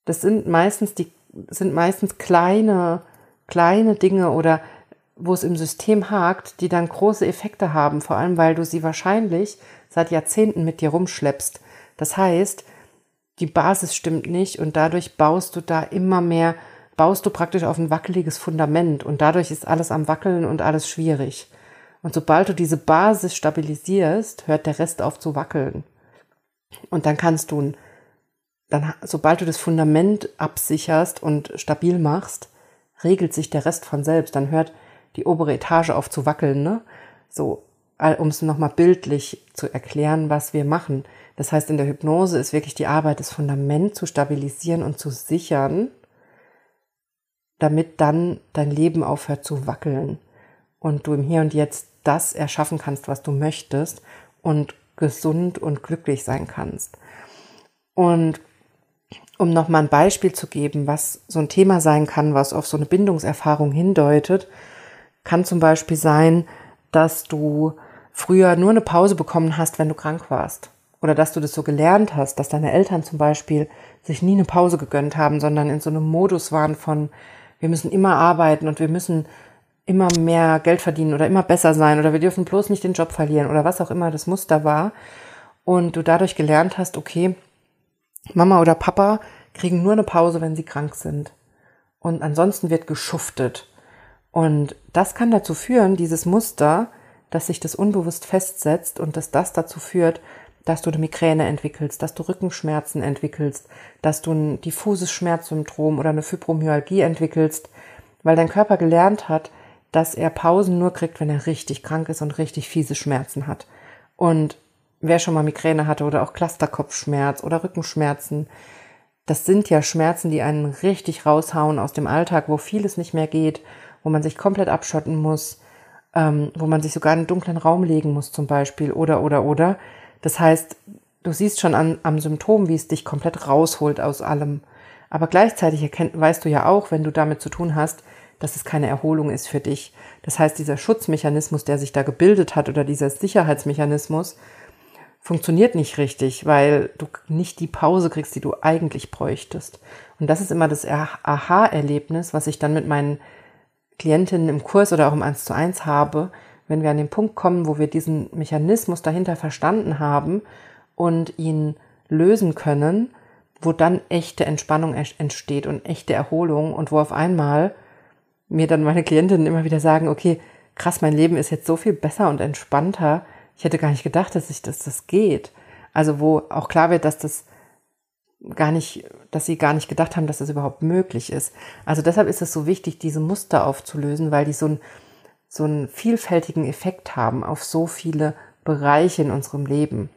Das sind meistens die, sind meistens kleine, kleine Dinge oder wo es im System hakt, die dann große Effekte haben, vor allem weil du sie wahrscheinlich seit Jahrzehnten mit dir rumschleppst. Das heißt, die Basis stimmt nicht und dadurch baust du da immer mehr, baust du praktisch auf ein wackeliges Fundament und dadurch ist alles am Wackeln und alles schwierig. Und sobald du diese Basis stabilisierst, hört der Rest auf zu wackeln. Und dann kannst du, dann, sobald du das Fundament absicherst und stabil machst, regelt sich der Rest von selbst. Dann hört die obere Etage auf zu wackeln, ne? So, um es nochmal bildlich zu erklären, was wir machen. Das heißt, in der Hypnose ist wirklich die Arbeit, das Fundament zu stabilisieren und zu sichern, damit dann dein Leben aufhört zu wackeln und du im Hier und Jetzt das erschaffen kannst, was du möchtest und gesund und glücklich sein kannst. Und um nochmal ein Beispiel zu geben, was so ein Thema sein kann, was auf so eine Bindungserfahrung hindeutet, kann zum Beispiel sein, dass du früher nur eine Pause bekommen hast, wenn du krank warst. Oder dass du das so gelernt hast, dass deine Eltern zum Beispiel sich nie eine Pause gegönnt haben, sondern in so einem Modus waren von, wir müssen immer arbeiten und wir müssen immer mehr Geld verdienen oder immer besser sein oder wir dürfen bloß nicht den Job verlieren oder was auch immer das Muster war. Und du dadurch gelernt hast, okay, Mama oder Papa kriegen nur eine Pause, wenn sie krank sind. Und ansonsten wird geschuftet. Und das kann dazu führen, dieses Muster, dass sich das unbewusst festsetzt und dass das dazu führt, dass du eine Migräne entwickelst, dass du Rückenschmerzen entwickelst, dass du ein diffuses Schmerzsyndrom oder eine Fibromyalgie entwickelst, weil dein Körper gelernt hat, dass er Pausen nur kriegt, wenn er richtig krank ist und richtig fiese Schmerzen hat. Und wer schon mal Migräne hatte oder auch Clusterkopfschmerz oder Rückenschmerzen, das sind ja Schmerzen, die einen richtig raushauen aus dem Alltag, wo vieles nicht mehr geht, wo man sich komplett abschotten muss, ähm, wo man sich sogar in einen dunklen Raum legen muss zum Beispiel oder oder oder. Das heißt, du siehst schon an, am Symptom, wie es dich komplett rausholt aus allem. Aber gleichzeitig erkennt, weißt du ja auch, wenn du damit zu tun hast, dass es keine Erholung ist für dich. Das heißt, dieser Schutzmechanismus, der sich da gebildet hat oder dieser Sicherheitsmechanismus, funktioniert nicht richtig, weil du nicht die Pause kriegst, die du eigentlich bräuchtest. Und das ist immer das Aha-Erlebnis, was ich dann mit meinen Klientinnen im Kurs oder auch im 1 zu 1 habe, wenn wir an den Punkt kommen, wo wir diesen Mechanismus dahinter verstanden haben und ihn lösen können, wo dann echte Entspannung entsteht und echte Erholung und wo auf einmal mir dann meine Klientinnen immer wieder sagen, okay, krass, mein Leben ist jetzt so viel besser und entspannter. Ich hätte gar nicht gedacht, dass ich, dass das geht. Also wo auch klar wird, dass das gar nicht, dass sie gar nicht gedacht haben, dass das überhaupt möglich ist. Also deshalb ist es so wichtig, diese Muster aufzulösen, weil die so, ein, so einen vielfältigen Effekt haben auf so viele Bereiche in unserem Leben.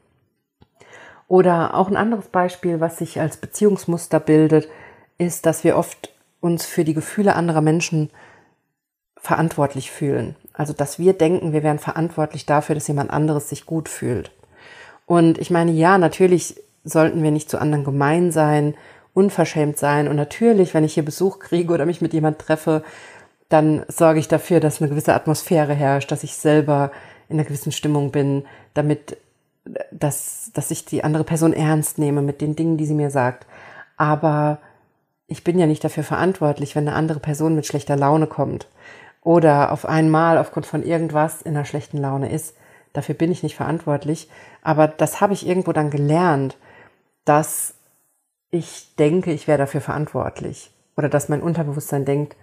Oder auch ein anderes Beispiel, was sich als Beziehungsmuster bildet, ist, dass wir oft uns für die Gefühle anderer Menschen verantwortlich fühlen. Also, dass wir denken, wir wären verantwortlich dafür, dass jemand anderes sich gut fühlt. Und ich meine, ja, natürlich sollten wir nicht zu anderen gemein sein, unverschämt sein. Und natürlich, wenn ich hier Besuch kriege oder mich mit jemand treffe, dann sorge ich dafür, dass eine gewisse Atmosphäre herrscht, dass ich selber in einer gewissen Stimmung bin, damit, dass, dass ich die andere Person ernst nehme mit den Dingen, die sie mir sagt. Aber ich bin ja nicht dafür verantwortlich, wenn eine andere Person mit schlechter Laune kommt oder auf einmal aufgrund von irgendwas in einer schlechten Laune ist. Dafür bin ich nicht verantwortlich. Aber das habe ich irgendwo dann gelernt, dass ich denke, ich wäre dafür verantwortlich. Oder dass mein Unterbewusstsein denkt,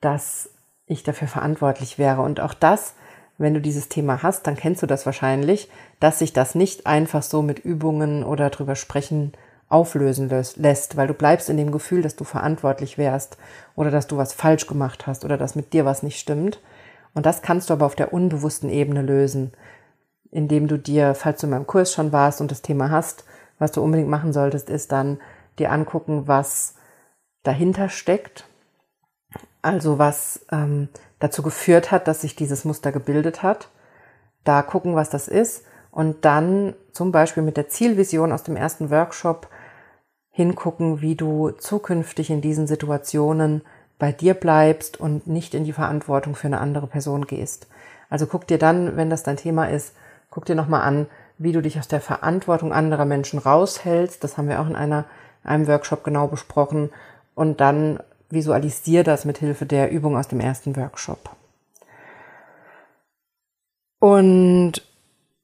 dass ich dafür verantwortlich wäre. Und auch das, wenn du dieses Thema hast, dann kennst du das wahrscheinlich, dass sich das nicht einfach so mit Übungen oder drüber sprechen auflösen lässt, weil du bleibst in dem Gefühl, dass du verantwortlich wärst oder dass du was falsch gemacht hast oder dass mit dir was nicht stimmt. Und das kannst du aber auf der unbewussten Ebene lösen, indem du dir, falls du in meinem Kurs schon warst und das Thema hast, was du unbedingt machen solltest, ist dann dir angucken, was dahinter steckt. Also was ähm, dazu geführt hat, dass sich dieses Muster gebildet hat. Da gucken, was das ist. Und dann zum Beispiel mit der Zielvision aus dem ersten Workshop hingucken, wie du zukünftig in diesen Situationen bei dir bleibst und nicht in die Verantwortung für eine andere Person gehst. Also guck dir dann, wenn das dein Thema ist, guck dir nochmal an, wie du dich aus der Verantwortung anderer Menschen raushältst. Das haben wir auch in einer, einem Workshop genau besprochen. Und dann visualisier das mit Hilfe der Übung aus dem ersten Workshop. Und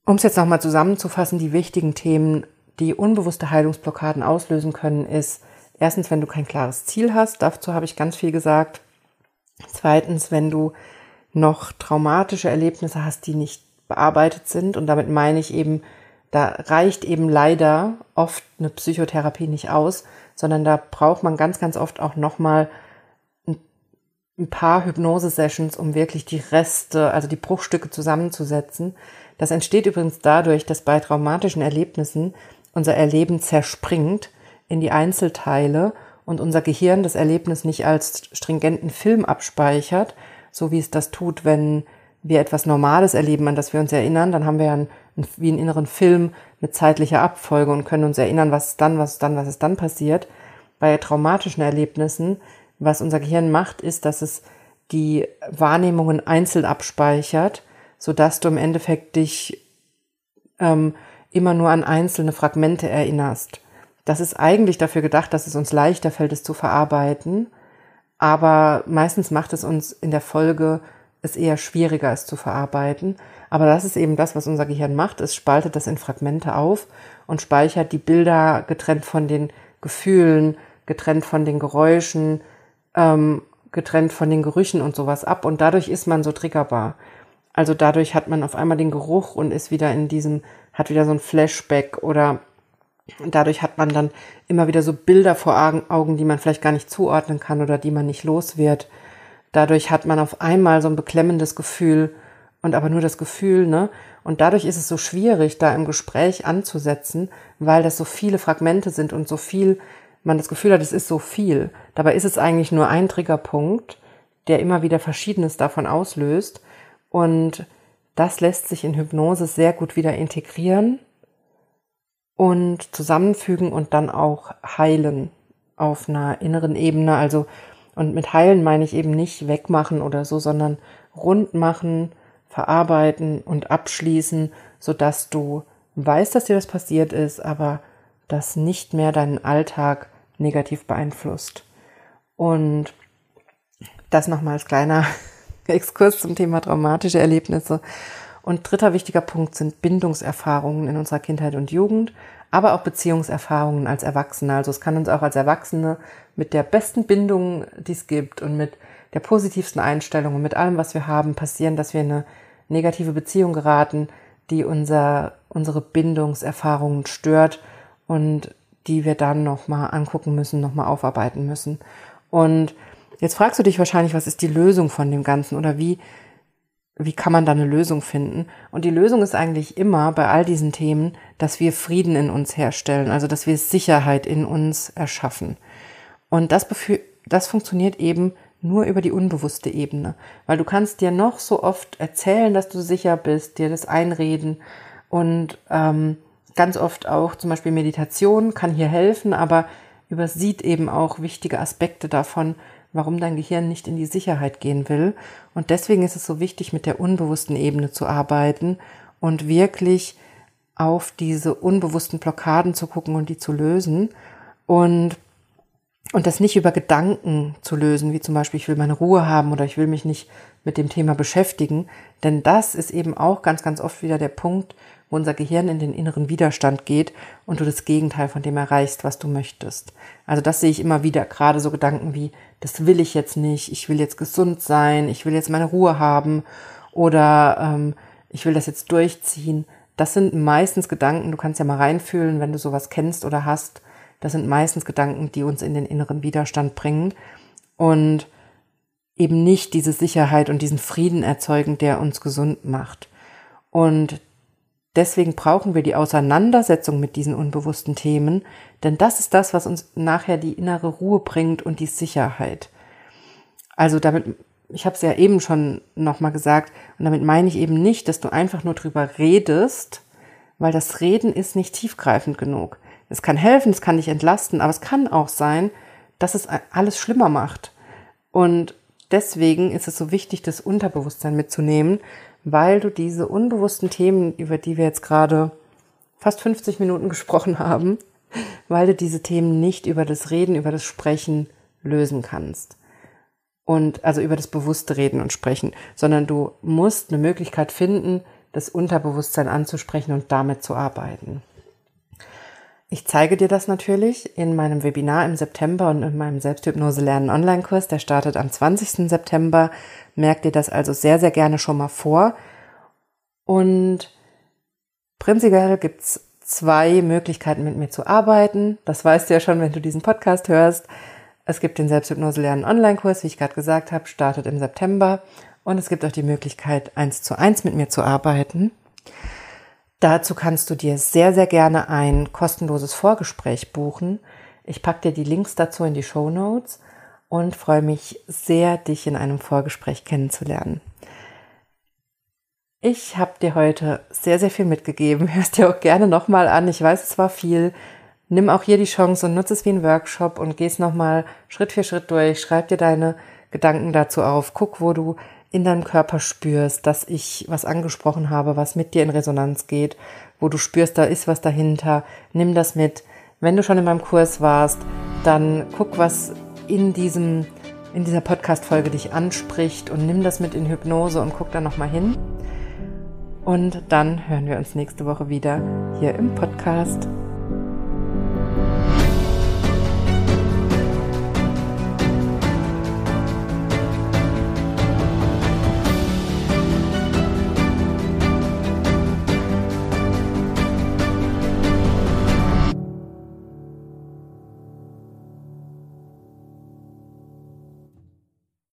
um es jetzt nochmal zusammenzufassen, die wichtigen Themen, die unbewusste Heilungsblockaden auslösen können, ist erstens, wenn du kein klares Ziel hast, dazu habe ich ganz viel gesagt. Zweitens, wenn du noch traumatische Erlebnisse hast, die nicht bearbeitet sind. Und damit meine ich eben, da reicht eben leider oft eine Psychotherapie nicht aus, sondern da braucht man ganz, ganz oft auch nochmal ein paar Hypnose-Sessions, um wirklich die Reste, also die Bruchstücke zusammenzusetzen. Das entsteht übrigens dadurch, dass bei traumatischen Erlebnissen unser Erleben zerspringt in die Einzelteile und unser Gehirn das Erlebnis nicht als stringenten Film abspeichert, so wie es das tut, wenn wir etwas Normales erleben, an das wir uns erinnern, dann haben wir einen, wie einen inneren Film mit zeitlicher Abfolge und können uns erinnern, was dann, was dann, was ist dann passiert. Bei traumatischen Erlebnissen, was unser Gehirn macht, ist, dass es die Wahrnehmungen einzeln abspeichert, so dass du im Endeffekt dich ähm, immer nur an einzelne Fragmente erinnerst. Das ist eigentlich dafür gedacht, dass es uns leichter fällt, es zu verarbeiten, aber meistens macht es uns in der Folge es eher schwieriger ist zu verarbeiten. Aber das ist eben das, was unser Gehirn macht. Es spaltet das in Fragmente auf und speichert die Bilder getrennt von den Gefühlen, getrennt von den Geräuschen, ähm, getrennt von den Gerüchen und sowas ab. Und dadurch ist man so triggerbar. Also dadurch hat man auf einmal den Geruch und ist wieder in diesem, hat wieder so ein Flashback oder dadurch hat man dann immer wieder so Bilder vor Augen, die man vielleicht gar nicht zuordnen kann oder die man nicht los wird. Dadurch hat man auf einmal so ein beklemmendes Gefühl und aber nur das Gefühl, ne? Und dadurch ist es so schwierig, da im Gespräch anzusetzen, weil das so viele Fragmente sind und so viel, man das Gefühl hat, es ist so viel. Dabei ist es eigentlich nur ein Triggerpunkt, der immer wieder Verschiedenes davon auslöst. Und das lässt sich in Hypnose sehr gut wieder integrieren und zusammenfügen und dann auch heilen auf einer inneren Ebene. Also und mit heilen meine ich eben nicht wegmachen oder so, sondern rund machen, verarbeiten und abschließen, sodass du weißt, dass dir das passiert ist, aber das nicht mehr deinen Alltag negativ beeinflusst. Und das nochmal als kleiner Exkurs zum Thema traumatische Erlebnisse. Und dritter wichtiger Punkt sind Bindungserfahrungen in unserer Kindheit und Jugend aber auch Beziehungserfahrungen als Erwachsene. Also es kann uns auch als Erwachsene mit der besten Bindung, die es gibt und mit der positivsten Einstellung und mit allem, was wir haben, passieren, dass wir in eine negative Beziehung geraten, die unser, unsere Bindungserfahrungen stört und die wir dann nochmal angucken müssen, nochmal aufarbeiten müssen. Und jetzt fragst du dich wahrscheinlich, was ist die Lösung von dem Ganzen oder wie wie kann man da eine Lösung finden? Und die Lösung ist eigentlich immer bei all diesen Themen, dass wir Frieden in uns herstellen, also dass wir Sicherheit in uns erschaffen. Und das, das funktioniert eben nur über die unbewusste Ebene, weil du kannst dir noch so oft erzählen, dass du sicher bist, dir das einreden und ähm, ganz oft auch zum Beispiel Meditation kann hier helfen, aber übersieht eben auch wichtige Aspekte davon, warum dein Gehirn nicht in die Sicherheit gehen will. Und deswegen ist es so wichtig, mit der unbewussten Ebene zu arbeiten und wirklich auf diese unbewussten Blockaden zu gucken und die zu lösen und und das nicht über Gedanken zu lösen, wie zum Beispiel, ich will meine Ruhe haben oder ich will mich nicht mit dem Thema beschäftigen. Denn das ist eben auch ganz, ganz oft wieder der Punkt, wo unser Gehirn in den inneren Widerstand geht und du das Gegenteil von dem erreichst, was du möchtest. Also das sehe ich immer wieder, gerade so Gedanken wie, das will ich jetzt nicht, ich will jetzt gesund sein, ich will jetzt meine Ruhe haben oder ähm, ich will das jetzt durchziehen. Das sind meistens Gedanken, du kannst ja mal reinfühlen, wenn du sowas kennst oder hast. Das sind meistens Gedanken, die uns in den inneren Widerstand bringen und eben nicht diese Sicherheit und diesen Frieden erzeugen, der uns gesund macht. Und Deswegen brauchen wir die Auseinandersetzung mit diesen unbewussten Themen, denn das ist das, was uns nachher die innere Ruhe bringt und die Sicherheit. Also damit, ich habe es ja eben schon nochmal gesagt, und damit meine ich eben nicht, dass du einfach nur drüber redest, weil das Reden ist nicht tiefgreifend genug. Es kann helfen, es kann dich entlasten, aber es kann auch sein, dass es alles schlimmer macht. Und deswegen ist es so wichtig, das Unterbewusstsein mitzunehmen, weil du diese unbewussten Themen, über die wir jetzt gerade fast 50 Minuten gesprochen haben, weil du diese Themen nicht über das Reden, über das Sprechen lösen kannst. Und also über das bewusste Reden und Sprechen, sondern du musst eine Möglichkeit finden, das Unterbewusstsein anzusprechen und damit zu arbeiten. Ich zeige dir das natürlich in meinem Webinar im September und in meinem Selbsthypnose lernen Online-Kurs. Der startet am 20. September. Merk dir das also sehr, sehr gerne schon mal vor. Und prinzipiell gibt's zwei Möglichkeiten, mit mir zu arbeiten. Das weißt du ja schon, wenn du diesen Podcast hörst. Es gibt den Selbsthypnose lernen Online-Kurs, wie ich gerade gesagt habe, startet im September. Und es gibt auch die Möglichkeit, eins zu eins mit mir zu arbeiten. Dazu kannst du dir sehr, sehr gerne ein kostenloses Vorgespräch buchen. Ich packe dir die Links dazu in die Show Notes und freue mich sehr, dich in einem Vorgespräch kennenzulernen. Ich habe dir heute sehr, sehr viel mitgegeben. (laughs) Hörst dir auch gerne nochmal an. Ich weiß, es war viel. Nimm auch hier die Chance und nutze es wie ein Workshop und gehst nochmal Schritt für Schritt durch. Schreib dir deine Gedanken dazu auf. Guck, wo du in deinem Körper spürst, dass ich was angesprochen habe, was mit dir in Resonanz geht, wo du spürst, da ist was dahinter, nimm das mit. Wenn du schon in meinem Kurs warst, dann guck, was in diesem in dieser Podcast Folge dich anspricht und nimm das mit in Hypnose und guck da noch mal hin. Und dann hören wir uns nächste Woche wieder hier im Podcast.